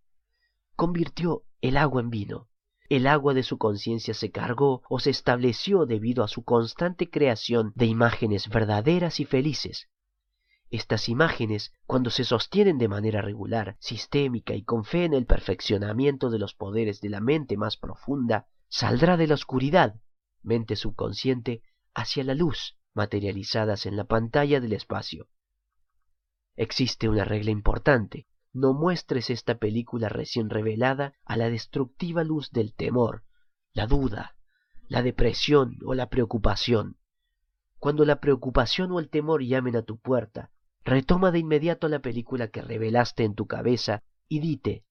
Convirtió el agua en vino el agua de su conciencia se cargó o se estableció debido a su constante creación de imágenes verdaderas y felices. Estas imágenes, cuando se sostienen de manera regular, sistémica y con fe en el perfeccionamiento de los poderes de la mente más profunda, saldrá de la oscuridad, mente subconsciente, hacia la luz, materializadas en la pantalla del espacio. Existe una regla importante, no muestres esta película recién revelada a la destructiva luz del temor, la duda, la depresión o la preocupación. Cuando la preocupación o el temor llamen a tu puerta, retoma de inmediato la película que revelaste en tu cabeza y dite,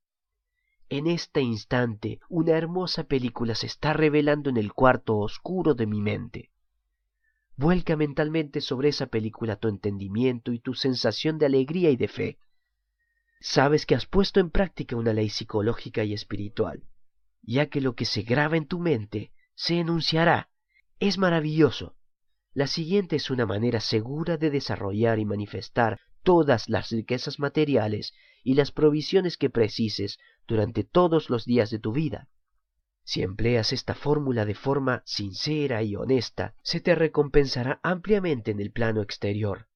en este instante una hermosa película se está revelando en el cuarto oscuro de mi mente. Vuelca mentalmente sobre esa película tu entendimiento y tu sensación de alegría y de fe sabes que has puesto en práctica una ley psicológica y espiritual, ya que lo que se graba en tu mente se enunciará. Es maravilloso. La siguiente es una manera segura de desarrollar y manifestar todas las riquezas materiales y las provisiones que precises durante todos los días de tu vida. Si empleas esta fórmula de forma sincera y honesta, se te recompensará ampliamente en el plano exterior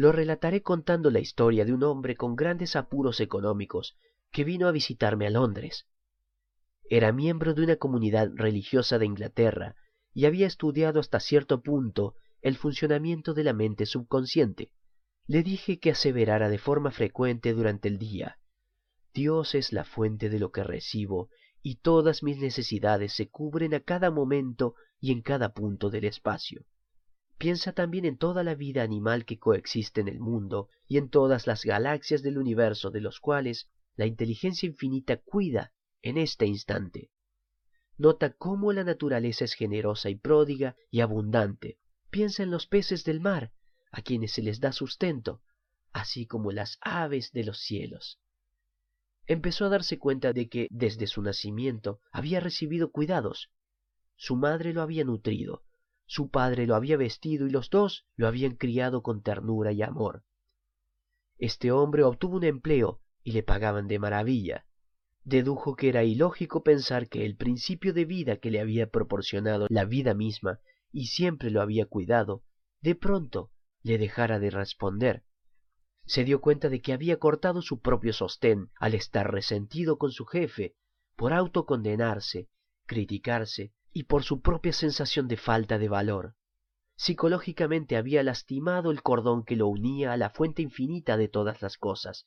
lo relataré contando la historia de un hombre con grandes apuros económicos que vino a visitarme a Londres. Era miembro de una comunidad religiosa de Inglaterra y había estudiado hasta cierto punto el funcionamiento de la mente subconsciente. Le dije que aseverara de forma frecuente durante el día Dios es la fuente de lo que recibo, y todas mis necesidades se cubren a cada momento y en cada punto del espacio. Piensa también en toda la vida animal que coexiste en el mundo y en todas las galaxias del universo de los cuales la inteligencia infinita cuida en este instante. Nota cómo la naturaleza es generosa y pródiga y abundante. Piensa en los peces del mar, a quienes se les da sustento, así como las aves de los cielos. Empezó a darse cuenta de que desde su nacimiento había recibido cuidados. Su madre lo había nutrido, su padre lo había vestido y los dos lo habían criado con ternura y amor. Este hombre obtuvo un empleo y le pagaban de maravilla. Dedujo que era ilógico pensar que el principio de vida que le había proporcionado la vida misma y siempre lo había cuidado, de pronto le dejara de responder. Se dio cuenta de que había cortado su propio sostén al estar resentido con su jefe, por autocondenarse, criticarse y por su propia sensación de falta de valor. Psicológicamente había lastimado el cordón que lo unía a la fuente infinita de todas las cosas,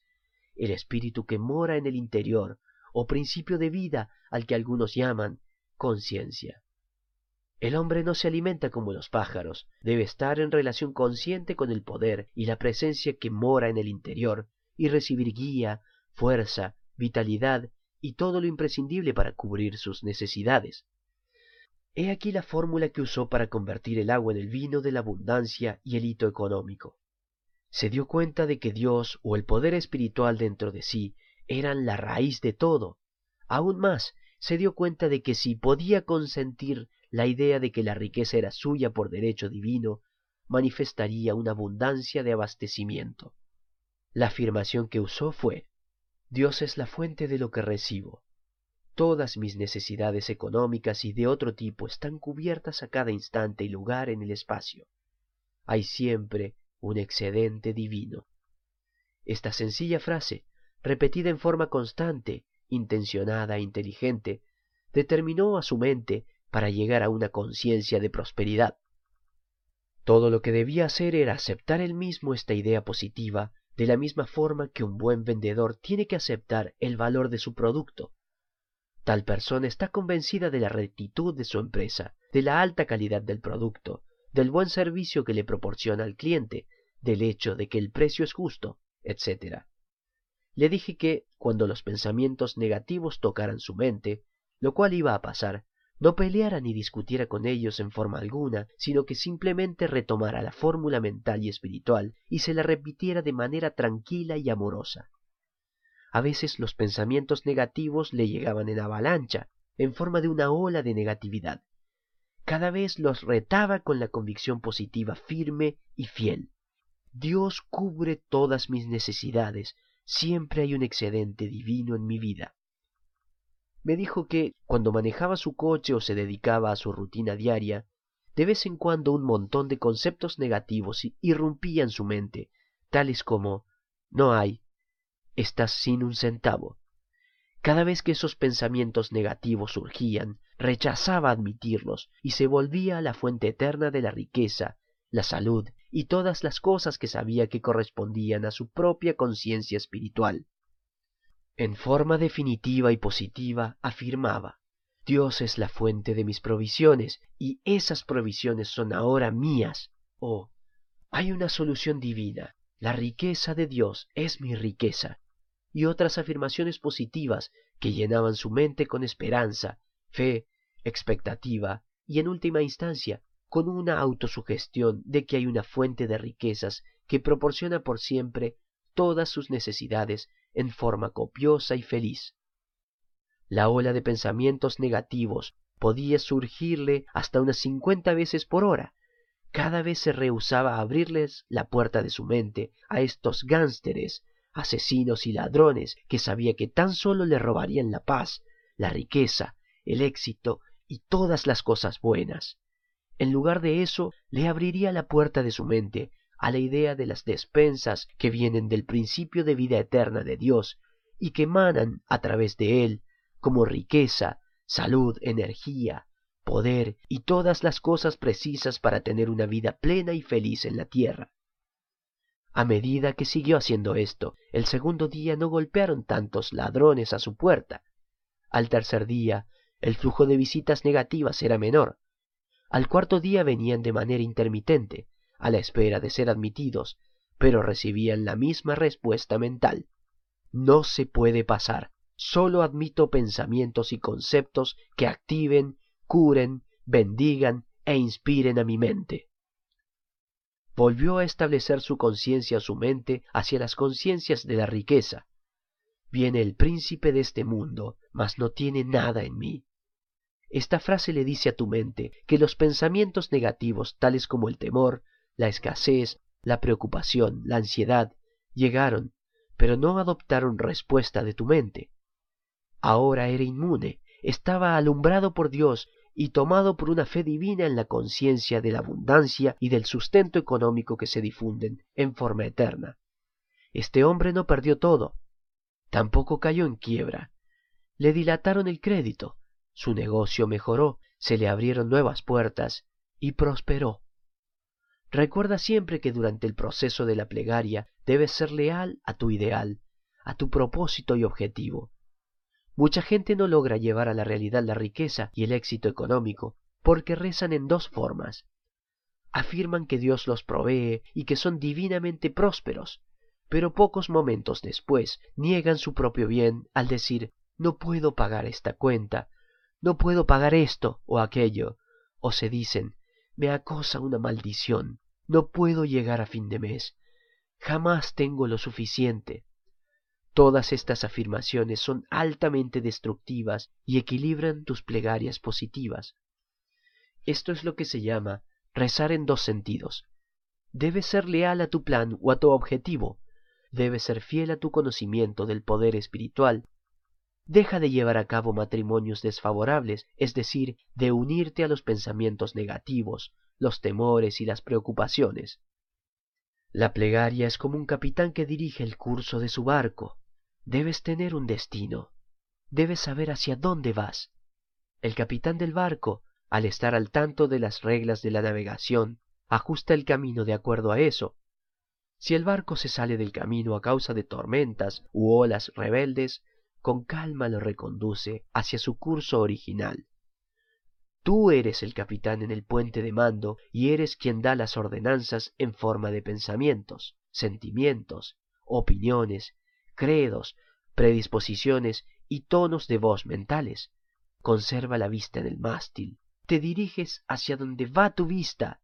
el espíritu que mora en el interior, o principio de vida al que algunos llaman conciencia. El hombre no se alimenta como los pájaros, debe estar en relación consciente con el poder y la presencia que mora en el interior, y recibir guía, fuerza, vitalidad y todo lo imprescindible para cubrir sus necesidades. He aquí la fórmula que usó para convertir el agua en el vino de la abundancia y el hito económico. Se dio cuenta de que Dios o el poder espiritual dentro de sí eran la raíz de todo. Aún más, se dio cuenta de que si podía consentir la idea de que la riqueza era suya por derecho divino manifestaría una abundancia de abastecimiento. La afirmación que usó fue Dios es la fuente de lo que recibo. Todas mis necesidades económicas y de otro tipo están cubiertas a cada instante y lugar en el espacio. Hay siempre un excedente divino. Esta sencilla frase, repetida en forma constante, intencionada e inteligente, determinó a su mente para llegar a una conciencia de prosperidad. Todo lo que debía hacer era aceptar él mismo esta idea positiva de la misma forma que un buen vendedor tiene que aceptar el valor de su producto. Tal persona está convencida de la rectitud de su empresa, de la alta calidad del producto, del buen servicio que le proporciona al cliente, del hecho de que el precio es justo, etc. Le dije que, cuando los pensamientos negativos tocaran su mente, lo cual iba a pasar, no peleara ni discutiera con ellos en forma alguna, sino que simplemente retomara la fórmula mental y espiritual y se la repitiera de manera tranquila y amorosa. A veces los pensamientos negativos le llegaban en avalancha, en forma de una ola de negatividad. Cada vez los retaba con la convicción positiva firme y fiel. Dios cubre todas mis necesidades, siempre hay un excedente divino en mi vida me dijo que, cuando manejaba su coche o se dedicaba a su rutina diaria, de vez en cuando un montón de conceptos negativos irrumpían su mente, tales como no hay, estás sin un centavo. Cada vez que esos pensamientos negativos surgían, rechazaba admitirlos y se volvía a la fuente eterna de la riqueza, la salud y todas las cosas que sabía que correspondían a su propia conciencia espiritual. En forma definitiva y positiva afirmaba, Dios es la fuente de mis provisiones y esas provisiones son ahora mías. Oh, hay una solución divina. La riqueza de Dios es mi riqueza. Y otras afirmaciones positivas que llenaban su mente con esperanza, fe, expectativa y en última instancia con una autosugestión de que hay una fuente de riquezas que proporciona por siempre todas sus necesidades en forma copiosa y feliz. La ola de pensamientos negativos podía surgirle hasta unas cincuenta veces por hora. Cada vez se rehusaba a abrirles la puerta de su mente a estos gánsteres, asesinos y ladrones que sabía que tan solo le robarían la paz, la riqueza, el éxito y todas las cosas buenas. En lugar de eso, le abriría la puerta de su mente a la idea de las despensas que vienen del principio de vida eterna de Dios y que emanan a través de él como riqueza, salud, energía, poder y todas las cosas precisas para tener una vida plena y feliz en la tierra. A medida que siguió haciendo esto, el segundo día no golpearon tantos ladrones a su puerta. Al tercer día, el flujo de visitas negativas era menor. Al cuarto día venían de manera intermitente, a la espera de ser admitidos, pero recibían la misma respuesta mental. No se puede pasar. Solo admito pensamientos y conceptos que activen, curen, bendigan e inspiren a mi mente volvió a establecer su conciencia su mente hacia las conciencias de la riqueza. Viene el príncipe de este mundo, mas no tiene nada en mí. Esta frase le dice a tu mente que los pensamientos negativos tales como el temor, la escasez, la preocupación, la ansiedad, llegaron, pero no adoptaron respuesta de tu mente. Ahora era inmune, estaba alumbrado por Dios y tomado por una fe divina en la conciencia de la abundancia y del sustento económico que se difunden en forma eterna. Este hombre no perdió todo, tampoco cayó en quiebra. Le dilataron el crédito, su negocio mejoró, se le abrieron nuevas puertas y prosperó. Recuerda siempre que durante el proceso de la plegaria debes ser leal a tu ideal, a tu propósito y objetivo. Mucha gente no logra llevar a la realidad la riqueza y el éxito económico porque rezan en dos formas. Afirman que Dios los provee y que son divinamente prósperos, pero pocos momentos después niegan su propio bien al decir no puedo pagar esta cuenta, no puedo pagar esto o aquello, o se dicen me acosa una maldición, no puedo llegar a fin de mes, jamás tengo lo suficiente, Todas estas afirmaciones son altamente destructivas y equilibran tus plegarias positivas. Esto es lo que se llama rezar en dos sentidos. Debes ser leal a tu plan o a tu objetivo. Debes ser fiel a tu conocimiento del poder espiritual. Deja de llevar a cabo matrimonios desfavorables, es decir, de unirte a los pensamientos negativos, los temores y las preocupaciones. La plegaria es como un capitán que dirige el curso de su barco. Debes tener un destino. Debes saber hacia dónde vas. El capitán del barco, al estar al tanto de las reglas de la navegación, ajusta el camino de acuerdo a eso. Si el barco se sale del camino a causa de tormentas u olas rebeldes, con calma lo reconduce hacia su curso original. Tú eres el capitán en el puente de mando y eres quien da las ordenanzas en forma de pensamientos, sentimientos, opiniones credos, predisposiciones y tonos de voz mentales. Conserva la vista en el mástil. Te diriges hacia donde va tu vista.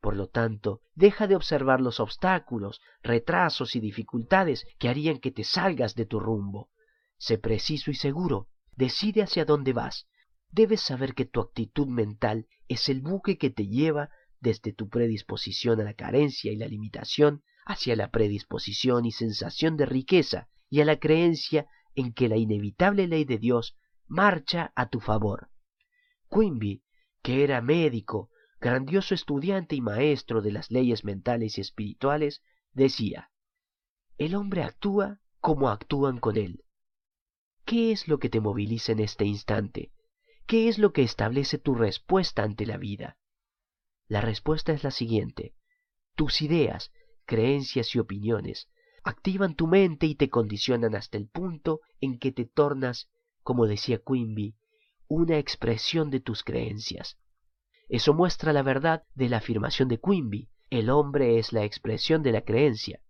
Por lo tanto, deja de observar los obstáculos, retrasos y dificultades que harían que te salgas de tu rumbo. Sé preciso y seguro. Decide hacia dónde vas. Debes saber que tu actitud mental es el buque que te lleva desde tu predisposición a la carencia y la limitación hacia la predisposición y sensación de riqueza y a la creencia en que la inevitable ley de Dios marcha a tu favor. Quimby, que era médico, grandioso estudiante y maestro de las leyes mentales y espirituales, decía, el hombre actúa como actúan con él. ¿Qué es lo que te moviliza en este instante? ¿Qué es lo que establece tu respuesta ante la vida? La respuesta es la siguiente. Tus ideas, creencias y opiniones activan tu mente y te condicionan hasta el punto en que te tornas, como decía Quimby, una expresión de tus creencias. Eso muestra la verdad de la afirmación de Quimby, el hombre es la expresión de la creencia.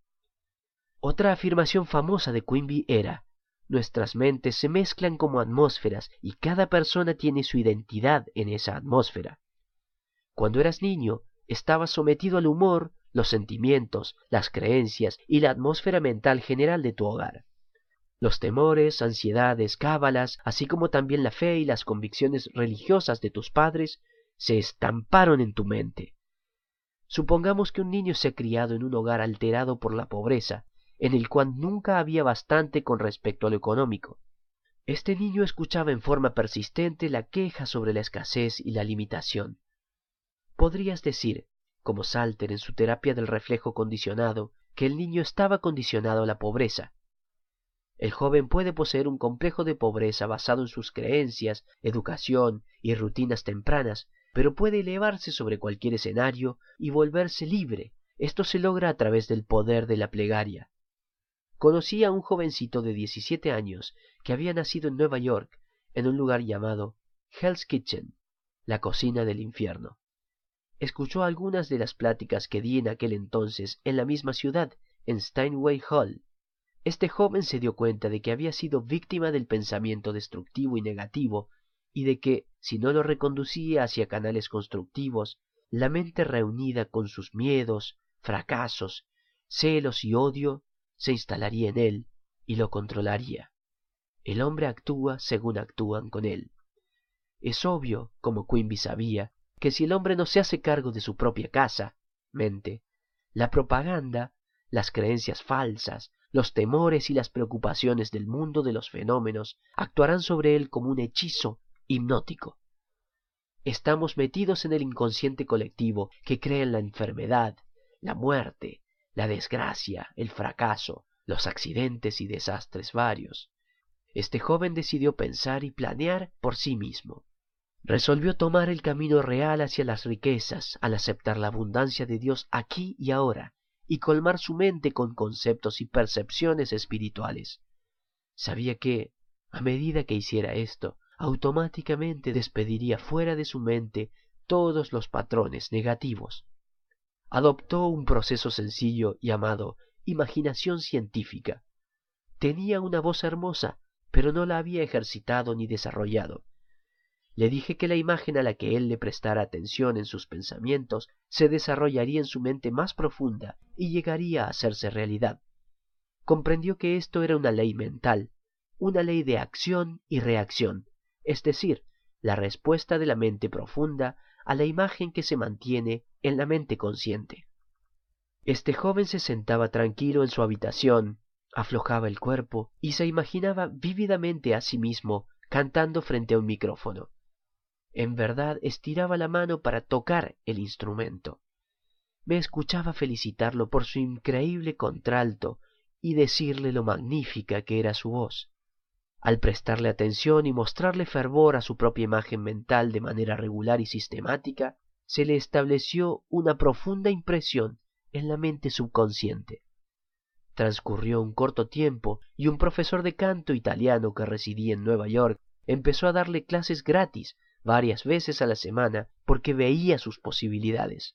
Otra afirmación famosa de Quimby era, nuestras mentes se mezclan como atmósferas y cada persona tiene su identidad en esa atmósfera. Cuando eras niño, estabas sometido al humor, los sentimientos, las creencias y la atmósfera mental general de tu hogar. Los temores, ansiedades, cábalas, así como también la fe y las convicciones religiosas de tus padres, se estamparon en tu mente. Supongamos que un niño se ha criado en un hogar alterado por la pobreza, en el cual nunca había bastante con respecto a lo económico. Este niño escuchaba en forma persistente la queja sobre la escasez y la limitación. Podrías decir, como Salter en su terapia del reflejo condicionado, que el niño estaba condicionado a la pobreza. El joven puede poseer un complejo de pobreza basado en sus creencias, educación y rutinas tempranas, pero puede elevarse sobre cualquier escenario y volverse libre, Esto se logra a través del poder de la plegaria. Conocí a un jovencito de 17 años que había nacido en Nueva York, en un lugar llamado Hell's Kitchen, la cocina del infierno. Escuchó algunas de las pláticas que di en aquel entonces en la misma ciudad, en Steinway Hall. Este joven se dio cuenta de que había sido víctima del pensamiento destructivo y negativo, y de que, si no lo reconducía hacia canales constructivos, la mente reunida con sus miedos, fracasos, celos y odio se instalaría en él y lo controlaría. El hombre actúa según actúan con él. Es obvio, como Quimby sabía, que si el hombre no se hace cargo de su propia casa, mente, la propaganda, las creencias falsas, los temores y las preocupaciones del mundo de los fenómenos actuarán sobre él como un hechizo hipnótico. Estamos metidos en el inconsciente colectivo que crea en la enfermedad, la muerte, la desgracia, el fracaso, los accidentes y desastres varios. Este joven decidió pensar y planear por sí mismo. Resolvió tomar el camino real hacia las riquezas al aceptar la abundancia de Dios aquí y ahora y colmar su mente con conceptos y percepciones espirituales. Sabía que, a medida que hiciera esto, automáticamente despediría fuera de su mente todos los patrones negativos. Adoptó un proceso sencillo llamado imaginación científica. Tenía una voz hermosa, pero no la había ejercitado ni desarrollado. Le dije que la imagen a la que él le prestara atención en sus pensamientos se desarrollaría en su mente más profunda y llegaría a hacerse realidad. Comprendió que esto era una ley mental, una ley de acción y reacción, es decir, la respuesta de la mente profunda a la imagen que se mantiene en la mente consciente. Este joven se sentaba tranquilo en su habitación, aflojaba el cuerpo y se imaginaba vívidamente a sí mismo cantando frente a un micrófono. En verdad estiraba la mano para tocar el instrumento. Me escuchaba felicitarlo por su increíble contralto y decirle lo magnífica que era su voz. Al prestarle atención y mostrarle fervor a su propia imagen mental de manera regular y sistemática, se le estableció una profunda impresión en la mente subconsciente. Transcurrió un corto tiempo y un profesor de canto italiano que residía en Nueva York empezó a darle clases gratis varias veces a la semana porque veía sus posibilidades.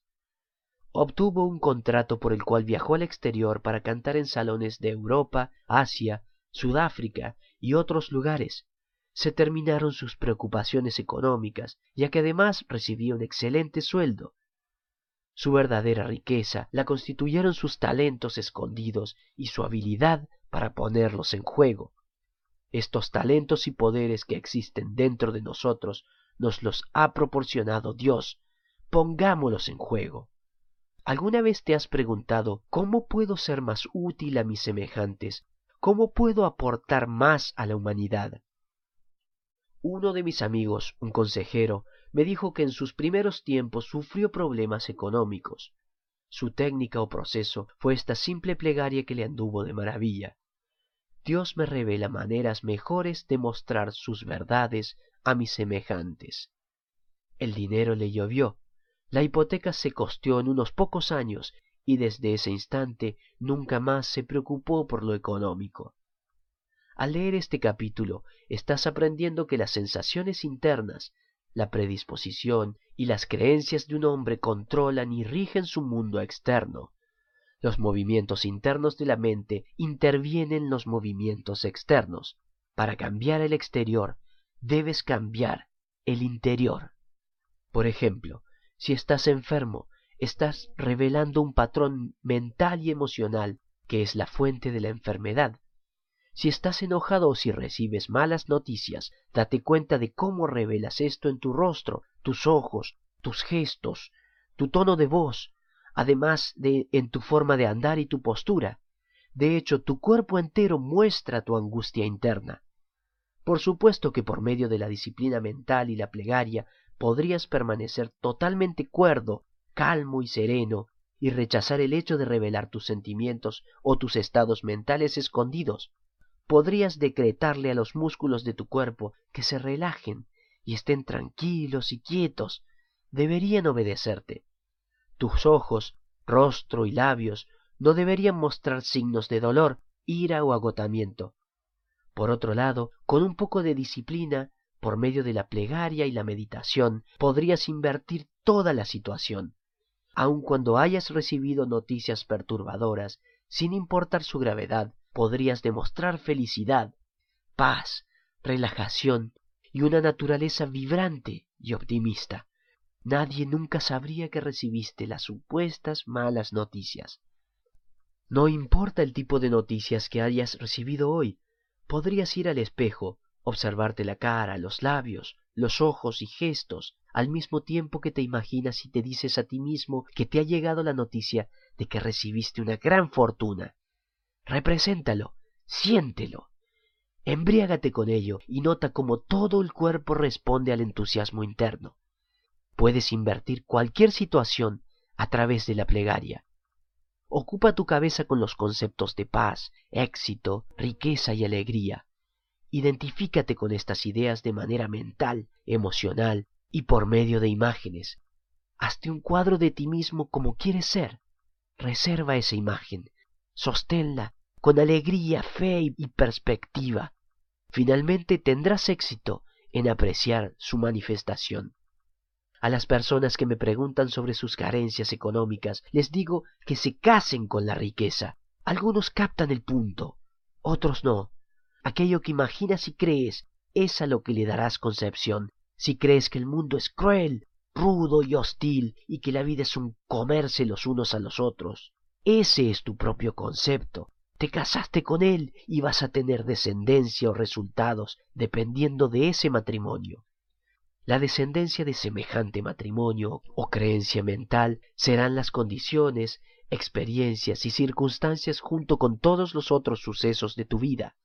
Obtuvo un contrato por el cual viajó al exterior para cantar en salones de Europa, Asia, Sudáfrica y otros lugares. Se terminaron sus preocupaciones económicas, ya que además recibía un excelente sueldo. Su verdadera riqueza la constituyeron sus talentos escondidos y su habilidad para ponerlos en juego. Estos talentos y poderes que existen dentro de nosotros nos los ha proporcionado Dios. Pongámoslos en juego. ¿Alguna vez te has preguntado cómo puedo ser más útil a mis semejantes? ¿Cómo puedo aportar más a la humanidad? Uno de mis amigos, un consejero, me dijo que en sus primeros tiempos sufrió problemas económicos. Su técnica o proceso fue esta simple plegaria que le anduvo de maravilla. Dios me revela maneras mejores de mostrar sus verdades a mis semejantes. El dinero le llovió, la hipoteca se costeó en unos pocos años y desde ese instante nunca más se preocupó por lo económico. Al leer este capítulo estás aprendiendo que las sensaciones internas, la predisposición y las creencias de un hombre controlan y rigen su mundo externo. Los movimientos internos de la mente intervienen en los movimientos externos. Para cambiar el exterior debes cambiar el interior. Por ejemplo, si estás enfermo, estás revelando un patrón mental y emocional que es la fuente de la enfermedad. Si estás enojado o si recibes malas noticias, date cuenta de cómo revelas esto en tu rostro, tus ojos, tus gestos, tu tono de voz, además de en tu forma de andar y tu postura. De hecho, tu cuerpo entero muestra tu angustia interna. Por supuesto que por medio de la disciplina mental y la plegaria podrías permanecer totalmente cuerdo, calmo y sereno, y rechazar el hecho de revelar tus sentimientos o tus estados mentales escondidos. Podrías decretarle a los músculos de tu cuerpo que se relajen y estén tranquilos y quietos. Deberían obedecerte. Tus ojos rostro y labios no deberían mostrar signos de dolor, ira o agotamiento. Por otro lado, con un poco de disciplina, por medio de la plegaria y la meditación, podrías invertir toda la situación. Aun cuando hayas recibido noticias perturbadoras, sin importar su gravedad, podrías demostrar felicidad, paz, relajación y una naturaleza vibrante y optimista. Nadie nunca sabría que recibiste las supuestas malas noticias. No importa el tipo de noticias que hayas recibido hoy, podrías ir al espejo, observarte la cara, los labios, los ojos y gestos, al mismo tiempo que te imaginas y te dices a ti mismo que te ha llegado la noticia de que recibiste una gran fortuna. Represéntalo, siéntelo, embriágate con ello y nota cómo todo el cuerpo responde al entusiasmo interno. Puedes invertir cualquier situación a través de la plegaria. Ocupa tu cabeza con los conceptos de paz, éxito, riqueza y alegría. Identifícate con estas ideas de manera mental, emocional y por medio de imágenes. Hazte un cuadro de ti mismo como quieres ser. Reserva esa imagen, sosténla con alegría, fe y perspectiva. Finalmente tendrás éxito en apreciar su manifestación. A las personas que me preguntan sobre sus carencias económicas, les digo que se casen con la riqueza. Algunos captan el punto, otros no. Aquello que imaginas y crees es a lo que le darás concepción. Si crees que el mundo es cruel, rudo y hostil y que la vida es un comerse los unos a los otros, ese es tu propio concepto. Te casaste con él y vas a tener descendencia o resultados dependiendo de ese matrimonio. La descendencia de semejante matrimonio o creencia mental serán las condiciones, experiencias y circunstancias junto con todos los otros sucesos de tu vida.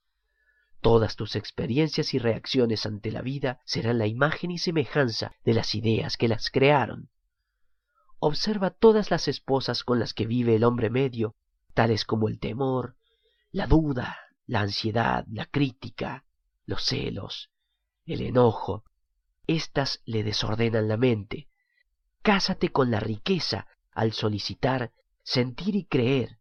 Todas tus experiencias y reacciones ante la vida serán la imagen y semejanza de las ideas que las crearon. Observa todas las esposas con las que vive el hombre medio, tales como el temor, la duda, la ansiedad, la crítica, los celos, el enojo, éstas le desordenan la mente. Cásate con la riqueza al solicitar, sentir y creer.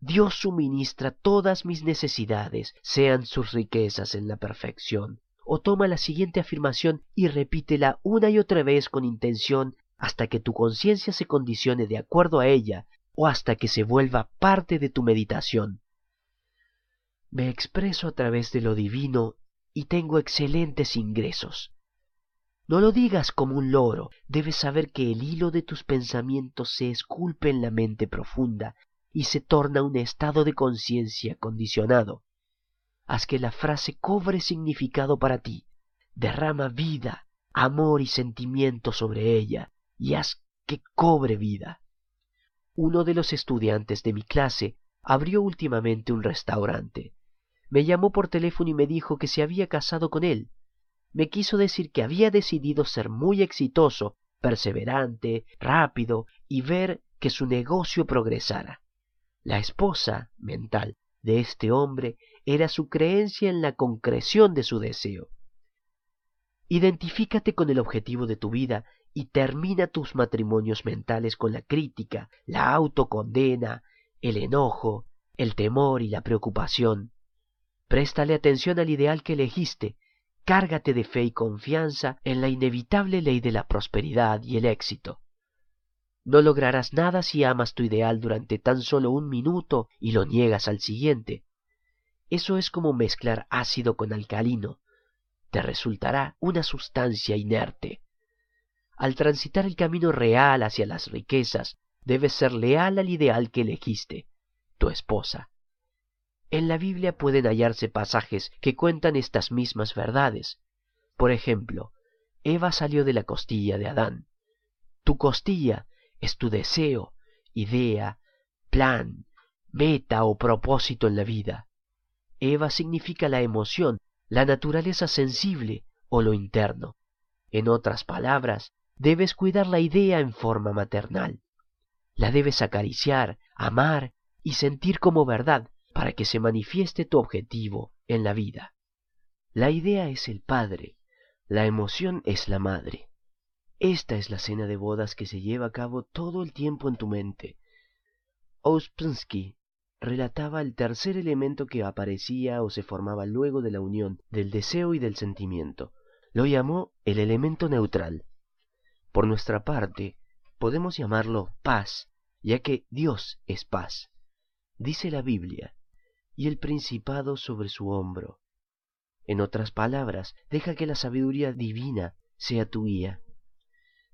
Dios suministra todas mis necesidades, sean sus riquezas en la perfección. O toma la siguiente afirmación y repítela una y otra vez con intención hasta que tu conciencia se condicione de acuerdo a ella o hasta que se vuelva parte de tu meditación. Me expreso a través de lo divino y tengo excelentes ingresos. No lo digas como un loro, debes saber que el hilo de tus pensamientos se esculpe en la mente profunda y se torna un estado de conciencia condicionado. Haz que la frase cobre significado para ti, derrama vida, amor y sentimiento sobre ella, y haz que cobre vida. Uno de los estudiantes de mi clase abrió últimamente un restaurante. Me llamó por teléfono y me dijo que se había casado con él, me quiso decir que había decidido ser muy exitoso, perseverante, rápido y ver que su negocio progresara. La esposa mental de este hombre era su creencia en la concreción de su deseo. Identifícate con el objetivo de tu vida y termina tus matrimonios mentales con la crítica, la autocondena, el enojo, el temor y la preocupación. Préstale atención al ideal que elegiste Cárgate de fe y confianza en la inevitable ley de la prosperidad y el éxito. No lograrás nada si amas tu ideal durante tan solo un minuto y lo niegas al siguiente. Eso es como mezclar ácido con alcalino. Te resultará una sustancia inerte. Al transitar el camino real hacia las riquezas, debes ser leal al ideal que elegiste, tu esposa. En la Biblia pueden hallarse pasajes que cuentan estas mismas verdades. Por ejemplo, Eva salió de la costilla de Adán. Tu costilla es tu deseo, idea, plan, meta o propósito en la vida. Eva significa la emoción, la naturaleza sensible o lo interno. En otras palabras, debes cuidar la idea en forma maternal. La debes acariciar, amar y sentir como verdad, para que se manifieste tu objetivo en la vida. La idea es el padre, la emoción es la madre. Esta es la cena de bodas que se lleva a cabo todo el tiempo en tu mente. Ouspensky relataba el tercer elemento que aparecía o se formaba luego de la unión del deseo y del sentimiento. Lo llamó el elemento neutral. Por nuestra parte, podemos llamarlo paz, ya que Dios es paz. Dice la Biblia, y el principado sobre su hombro. En otras palabras, deja que la sabiduría divina sea tu guía.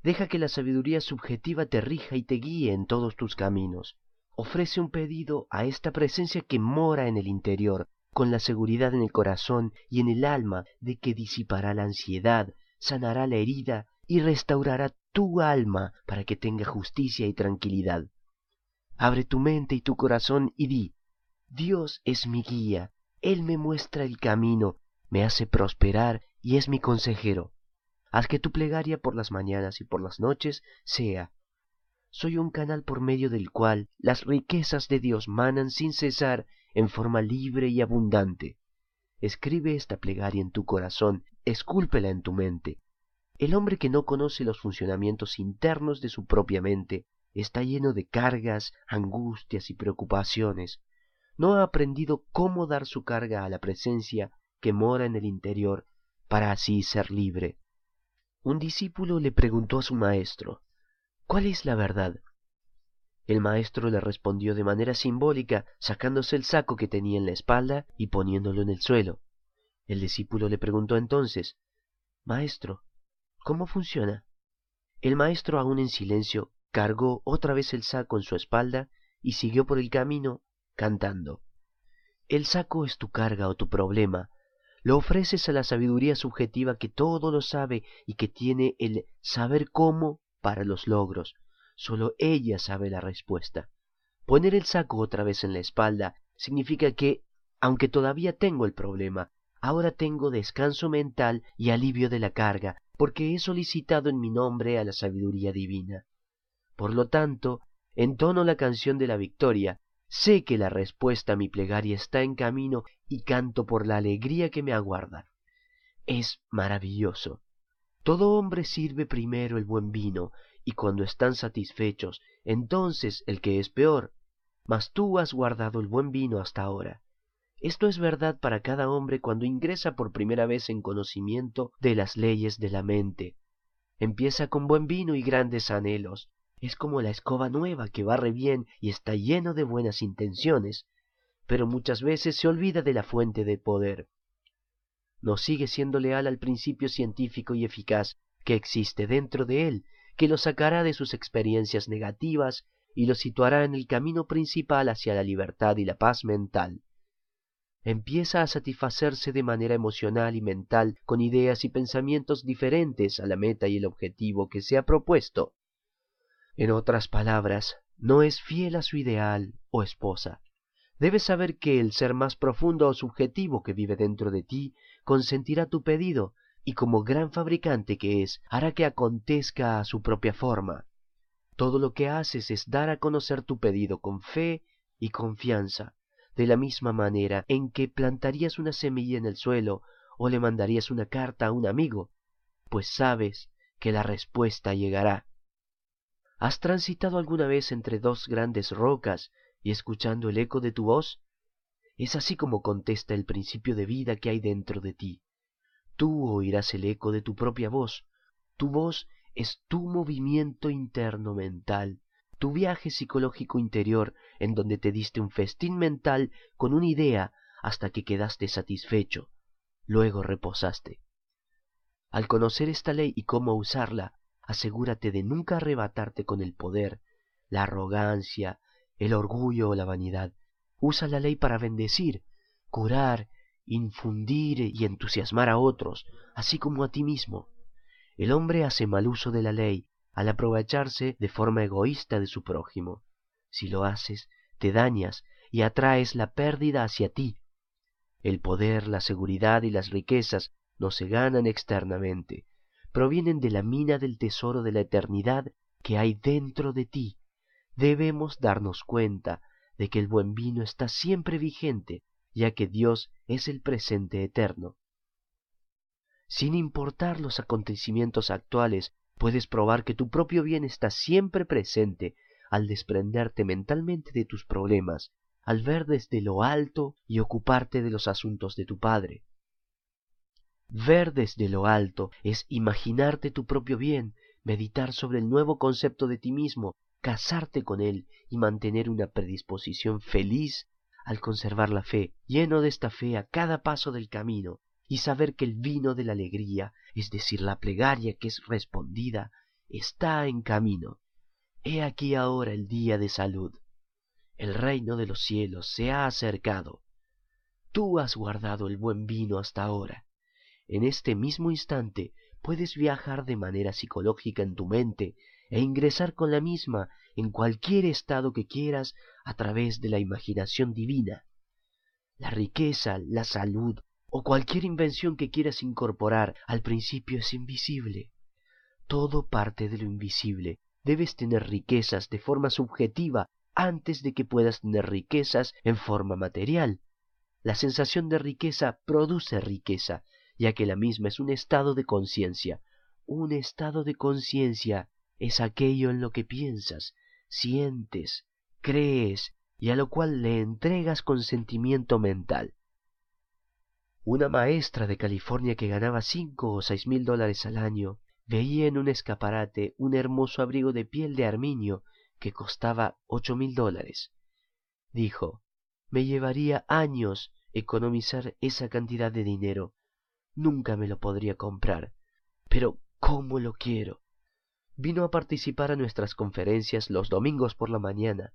Deja que la sabiduría subjetiva te rija y te guíe en todos tus caminos. Ofrece un pedido a esta presencia que mora en el interior, con la seguridad en el corazón y en el alma de que disipará la ansiedad, sanará la herida y restaurará tu alma para que tenga justicia y tranquilidad. Abre tu mente y tu corazón y di, Dios es mi guía, Él me muestra el camino, me hace prosperar y es mi consejero. Haz que tu plegaria por las mañanas y por las noches sea, soy un canal por medio del cual las riquezas de Dios manan sin cesar en forma libre y abundante. Escribe esta plegaria en tu corazón, escúlpela en tu mente. El hombre que no conoce los funcionamientos internos de su propia mente está lleno de cargas, angustias y preocupaciones. No ha aprendido cómo dar su carga a la presencia que mora en el interior para así ser libre. Un discípulo le preguntó a su maestro, ¿Cuál es la verdad? El maestro le respondió de manera simbólica, sacándose el saco que tenía en la espalda y poniéndolo en el suelo. El discípulo le preguntó entonces, Maestro, ¿cómo funciona? El maestro, aún en silencio, cargó otra vez el saco en su espalda y siguió por el camino cantando. El saco es tu carga o tu problema, lo ofreces a la sabiduría subjetiva que todo lo sabe y que tiene el saber cómo para los logros. Solo ella sabe la respuesta. Poner el saco otra vez en la espalda significa que, aunque todavía tengo el problema, ahora tengo descanso mental y alivio de la carga, porque he solicitado en mi nombre a la sabiduría divina. Por lo tanto, entono la canción de la victoria, Sé que la respuesta a mi plegaria está en camino y canto por la alegría que me aguarda. Es maravilloso. Todo hombre sirve primero el buen vino, y cuando están satisfechos, entonces el que es peor. Mas tú has guardado el buen vino hasta ahora. Esto es verdad para cada hombre cuando ingresa por primera vez en conocimiento de las leyes de la mente. Empieza con buen vino y grandes anhelos, es como la escoba nueva que barre bien y está lleno de buenas intenciones, pero muchas veces se olvida de la fuente de poder. No sigue siendo leal al principio científico y eficaz que existe dentro de él, que lo sacará de sus experiencias negativas y lo situará en el camino principal hacia la libertad y la paz mental. Empieza a satisfacerse de manera emocional y mental con ideas y pensamientos diferentes a la meta y el objetivo que se ha propuesto. En otras palabras, no es fiel a su ideal o esposa. Debes saber que el ser más profundo o subjetivo que vive dentro de ti consentirá tu pedido y como gran fabricante que es, hará que acontezca a su propia forma. Todo lo que haces es dar a conocer tu pedido con fe y confianza, de la misma manera en que plantarías una semilla en el suelo o le mandarías una carta a un amigo, pues sabes que la respuesta llegará. ¿Has transitado alguna vez entre dos grandes rocas y escuchando el eco de tu voz? Es así como contesta el principio de vida que hay dentro de ti. Tú oirás el eco de tu propia voz. Tu voz es tu movimiento interno mental, tu viaje psicológico interior en donde te diste un festín mental con una idea hasta que quedaste satisfecho. Luego reposaste. Al conocer esta ley y cómo usarla, asegúrate de nunca arrebatarte con el poder, la arrogancia, el orgullo o la vanidad. Usa la ley para bendecir, curar, infundir y entusiasmar a otros, así como a ti mismo. El hombre hace mal uso de la ley al aprovecharse de forma egoísta de su prójimo. Si lo haces, te dañas y atraes la pérdida hacia ti. El poder, la seguridad y las riquezas no se ganan externamente, provienen de la mina del tesoro de la eternidad que hay dentro de ti. Debemos darnos cuenta de que el buen vino está siempre vigente, ya que Dios es el presente eterno. Sin importar los acontecimientos actuales, puedes probar que tu propio bien está siempre presente al desprenderte mentalmente de tus problemas, al ver desde lo alto y ocuparte de los asuntos de tu Padre. Ver desde lo alto es imaginarte tu propio bien, meditar sobre el nuevo concepto de ti mismo, casarte con él y mantener una predisposición feliz al conservar la fe, lleno de esta fe a cada paso del camino, y saber que el vino de la alegría, es decir, la plegaria que es respondida, está en camino. He aquí ahora el día de salud. El reino de los cielos se ha acercado. Tú has guardado el buen vino hasta ahora. En este mismo instante puedes viajar de manera psicológica en tu mente e ingresar con la misma en cualquier estado que quieras a través de la imaginación divina. La riqueza, la salud o cualquier invención que quieras incorporar al principio es invisible. Todo parte de lo invisible. Debes tener riquezas de forma subjetiva antes de que puedas tener riquezas en forma material. La sensación de riqueza produce riqueza, ya que la misma es un estado de conciencia. Un estado de conciencia es aquello en lo que piensas, sientes, crees y a lo cual le entregas consentimiento mental. Una maestra de California que ganaba cinco o seis mil dólares al año veía en un escaparate un hermoso abrigo de piel de armiño que costaba ocho mil dólares. Dijo, me llevaría años economizar esa cantidad de dinero. Nunca me lo podría comprar. Pero ¿cómo lo quiero? vino a participar a nuestras conferencias los domingos por la mañana.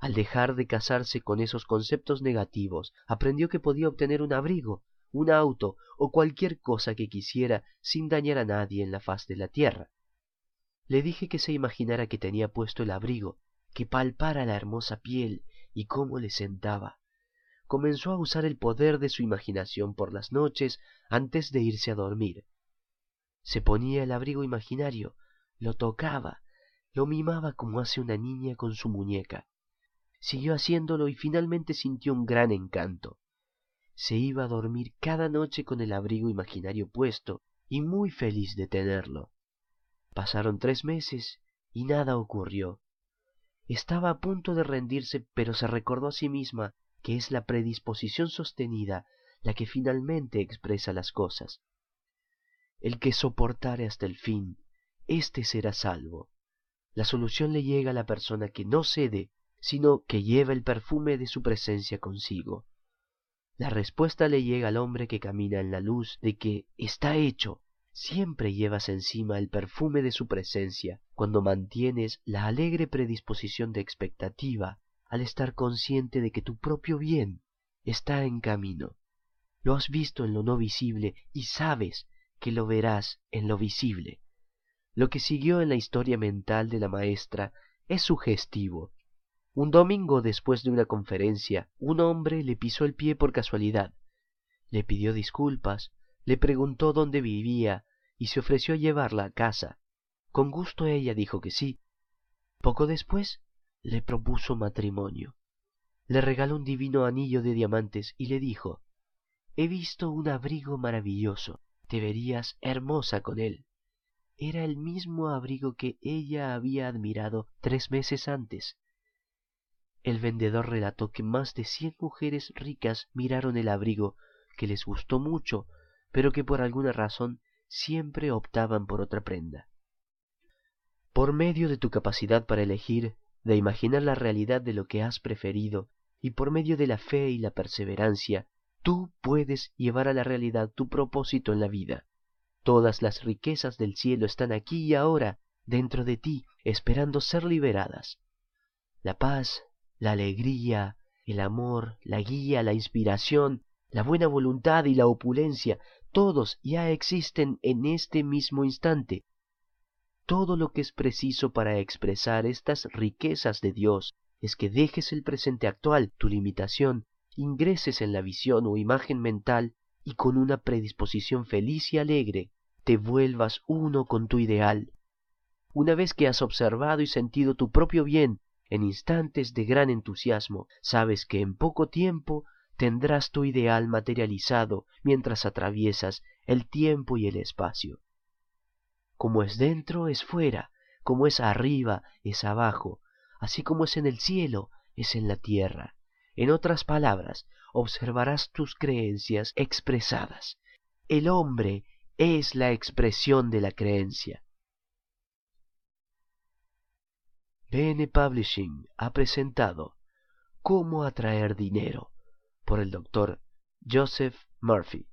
Al dejar de casarse con esos conceptos negativos, aprendió que podía obtener un abrigo, un auto o cualquier cosa que quisiera sin dañar a nadie en la faz de la tierra. Le dije que se imaginara que tenía puesto el abrigo, que palpara la hermosa piel y cómo le sentaba. Comenzó a usar el poder de su imaginación por las noches antes de irse a dormir. Se ponía el abrigo imaginario, lo tocaba, lo mimaba como hace una niña con su muñeca. Siguió haciéndolo y finalmente sintió un gran encanto. Se iba a dormir cada noche con el abrigo imaginario puesto y muy feliz de tenerlo. Pasaron tres meses y nada ocurrió. Estaba a punto de rendirse, pero se recordó a sí misma que es la predisposición sostenida la que finalmente expresa las cosas. El que soportare hasta el fin éste será salvo. La solución le llega a la persona que no cede, sino que lleva el perfume de su presencia consigo. La respuesta le llega al hombre que camina en la luz de que está hecho. Siempre llevas encima el perfume de su presencia cuando mantienes la alegre predisposición de expectativa al estar consciente de que tu propio bien está en camino. Lo has visto en lo no visible y sabes que lo verás en lo visible. Lo que siguió en la historia mental de la maestra es sugestivo. Un domingo después de una conferencia, un hombre le pisó el pie por casualidad. Le pidió disculpas, le preguntó dónde vivía y se ofreció a llevarla a casa. Con gusto ella dijo que sí. Poco después le propuso matrimonio. Le regaló un divino anillo de diamantes y le dijo He visto un abrigo maravilloso, te verías hermosa con él era el mismo abrigo que ella había admirado tres meses antes. El vendedor relató que más de cien mujeres ricas miraron el abrigo, que les gustó mucho, pero que por alguna razón siempre optaban por otra prenda. Por medio de tu capacidad para elegir, de imaginar la realidad de lo que has preferido, y por medio de la fe y la perseverancia, tú puedes llevar a la realidad tu propósito en la vida. Todas las riquezas del cielo están aquí y ahora, dentro de ti, esperando ser liberadas. La paz, la alegría, el amor, la guía, la inspiración, la buena voluntad y la opulencia, todos ya existen en este mismo instante. Todo lo que es preciso para expresar estas riquezas de Dios es que dejes el presente actual, tu limitación, ingreses en la visión o imagen mental y con una predisposición feliz y alegre te vuelvas uno con tu ideal. Una vez que has observado y sentido tu propio bien en instantes de gran entusiasmo, sabes que en poco tiempo tendrás tu ideal materializado mientras atraviesas el tiempo y el espacio. Como es dentro, es fuera, como es arriba, es abajo, así como es en el cielo, es en la tierra. En otras palabras, observarás tus creencias expresadas. El hombre es la expresión de la creencia. BN Publishing ha presentado Cómo atraer dinero por el doctor Joseph Murphy.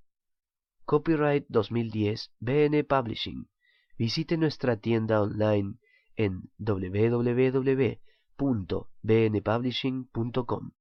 Copyright 2010 BN Publishing. Visite nuestra tienda online en www.bnpublishing.com.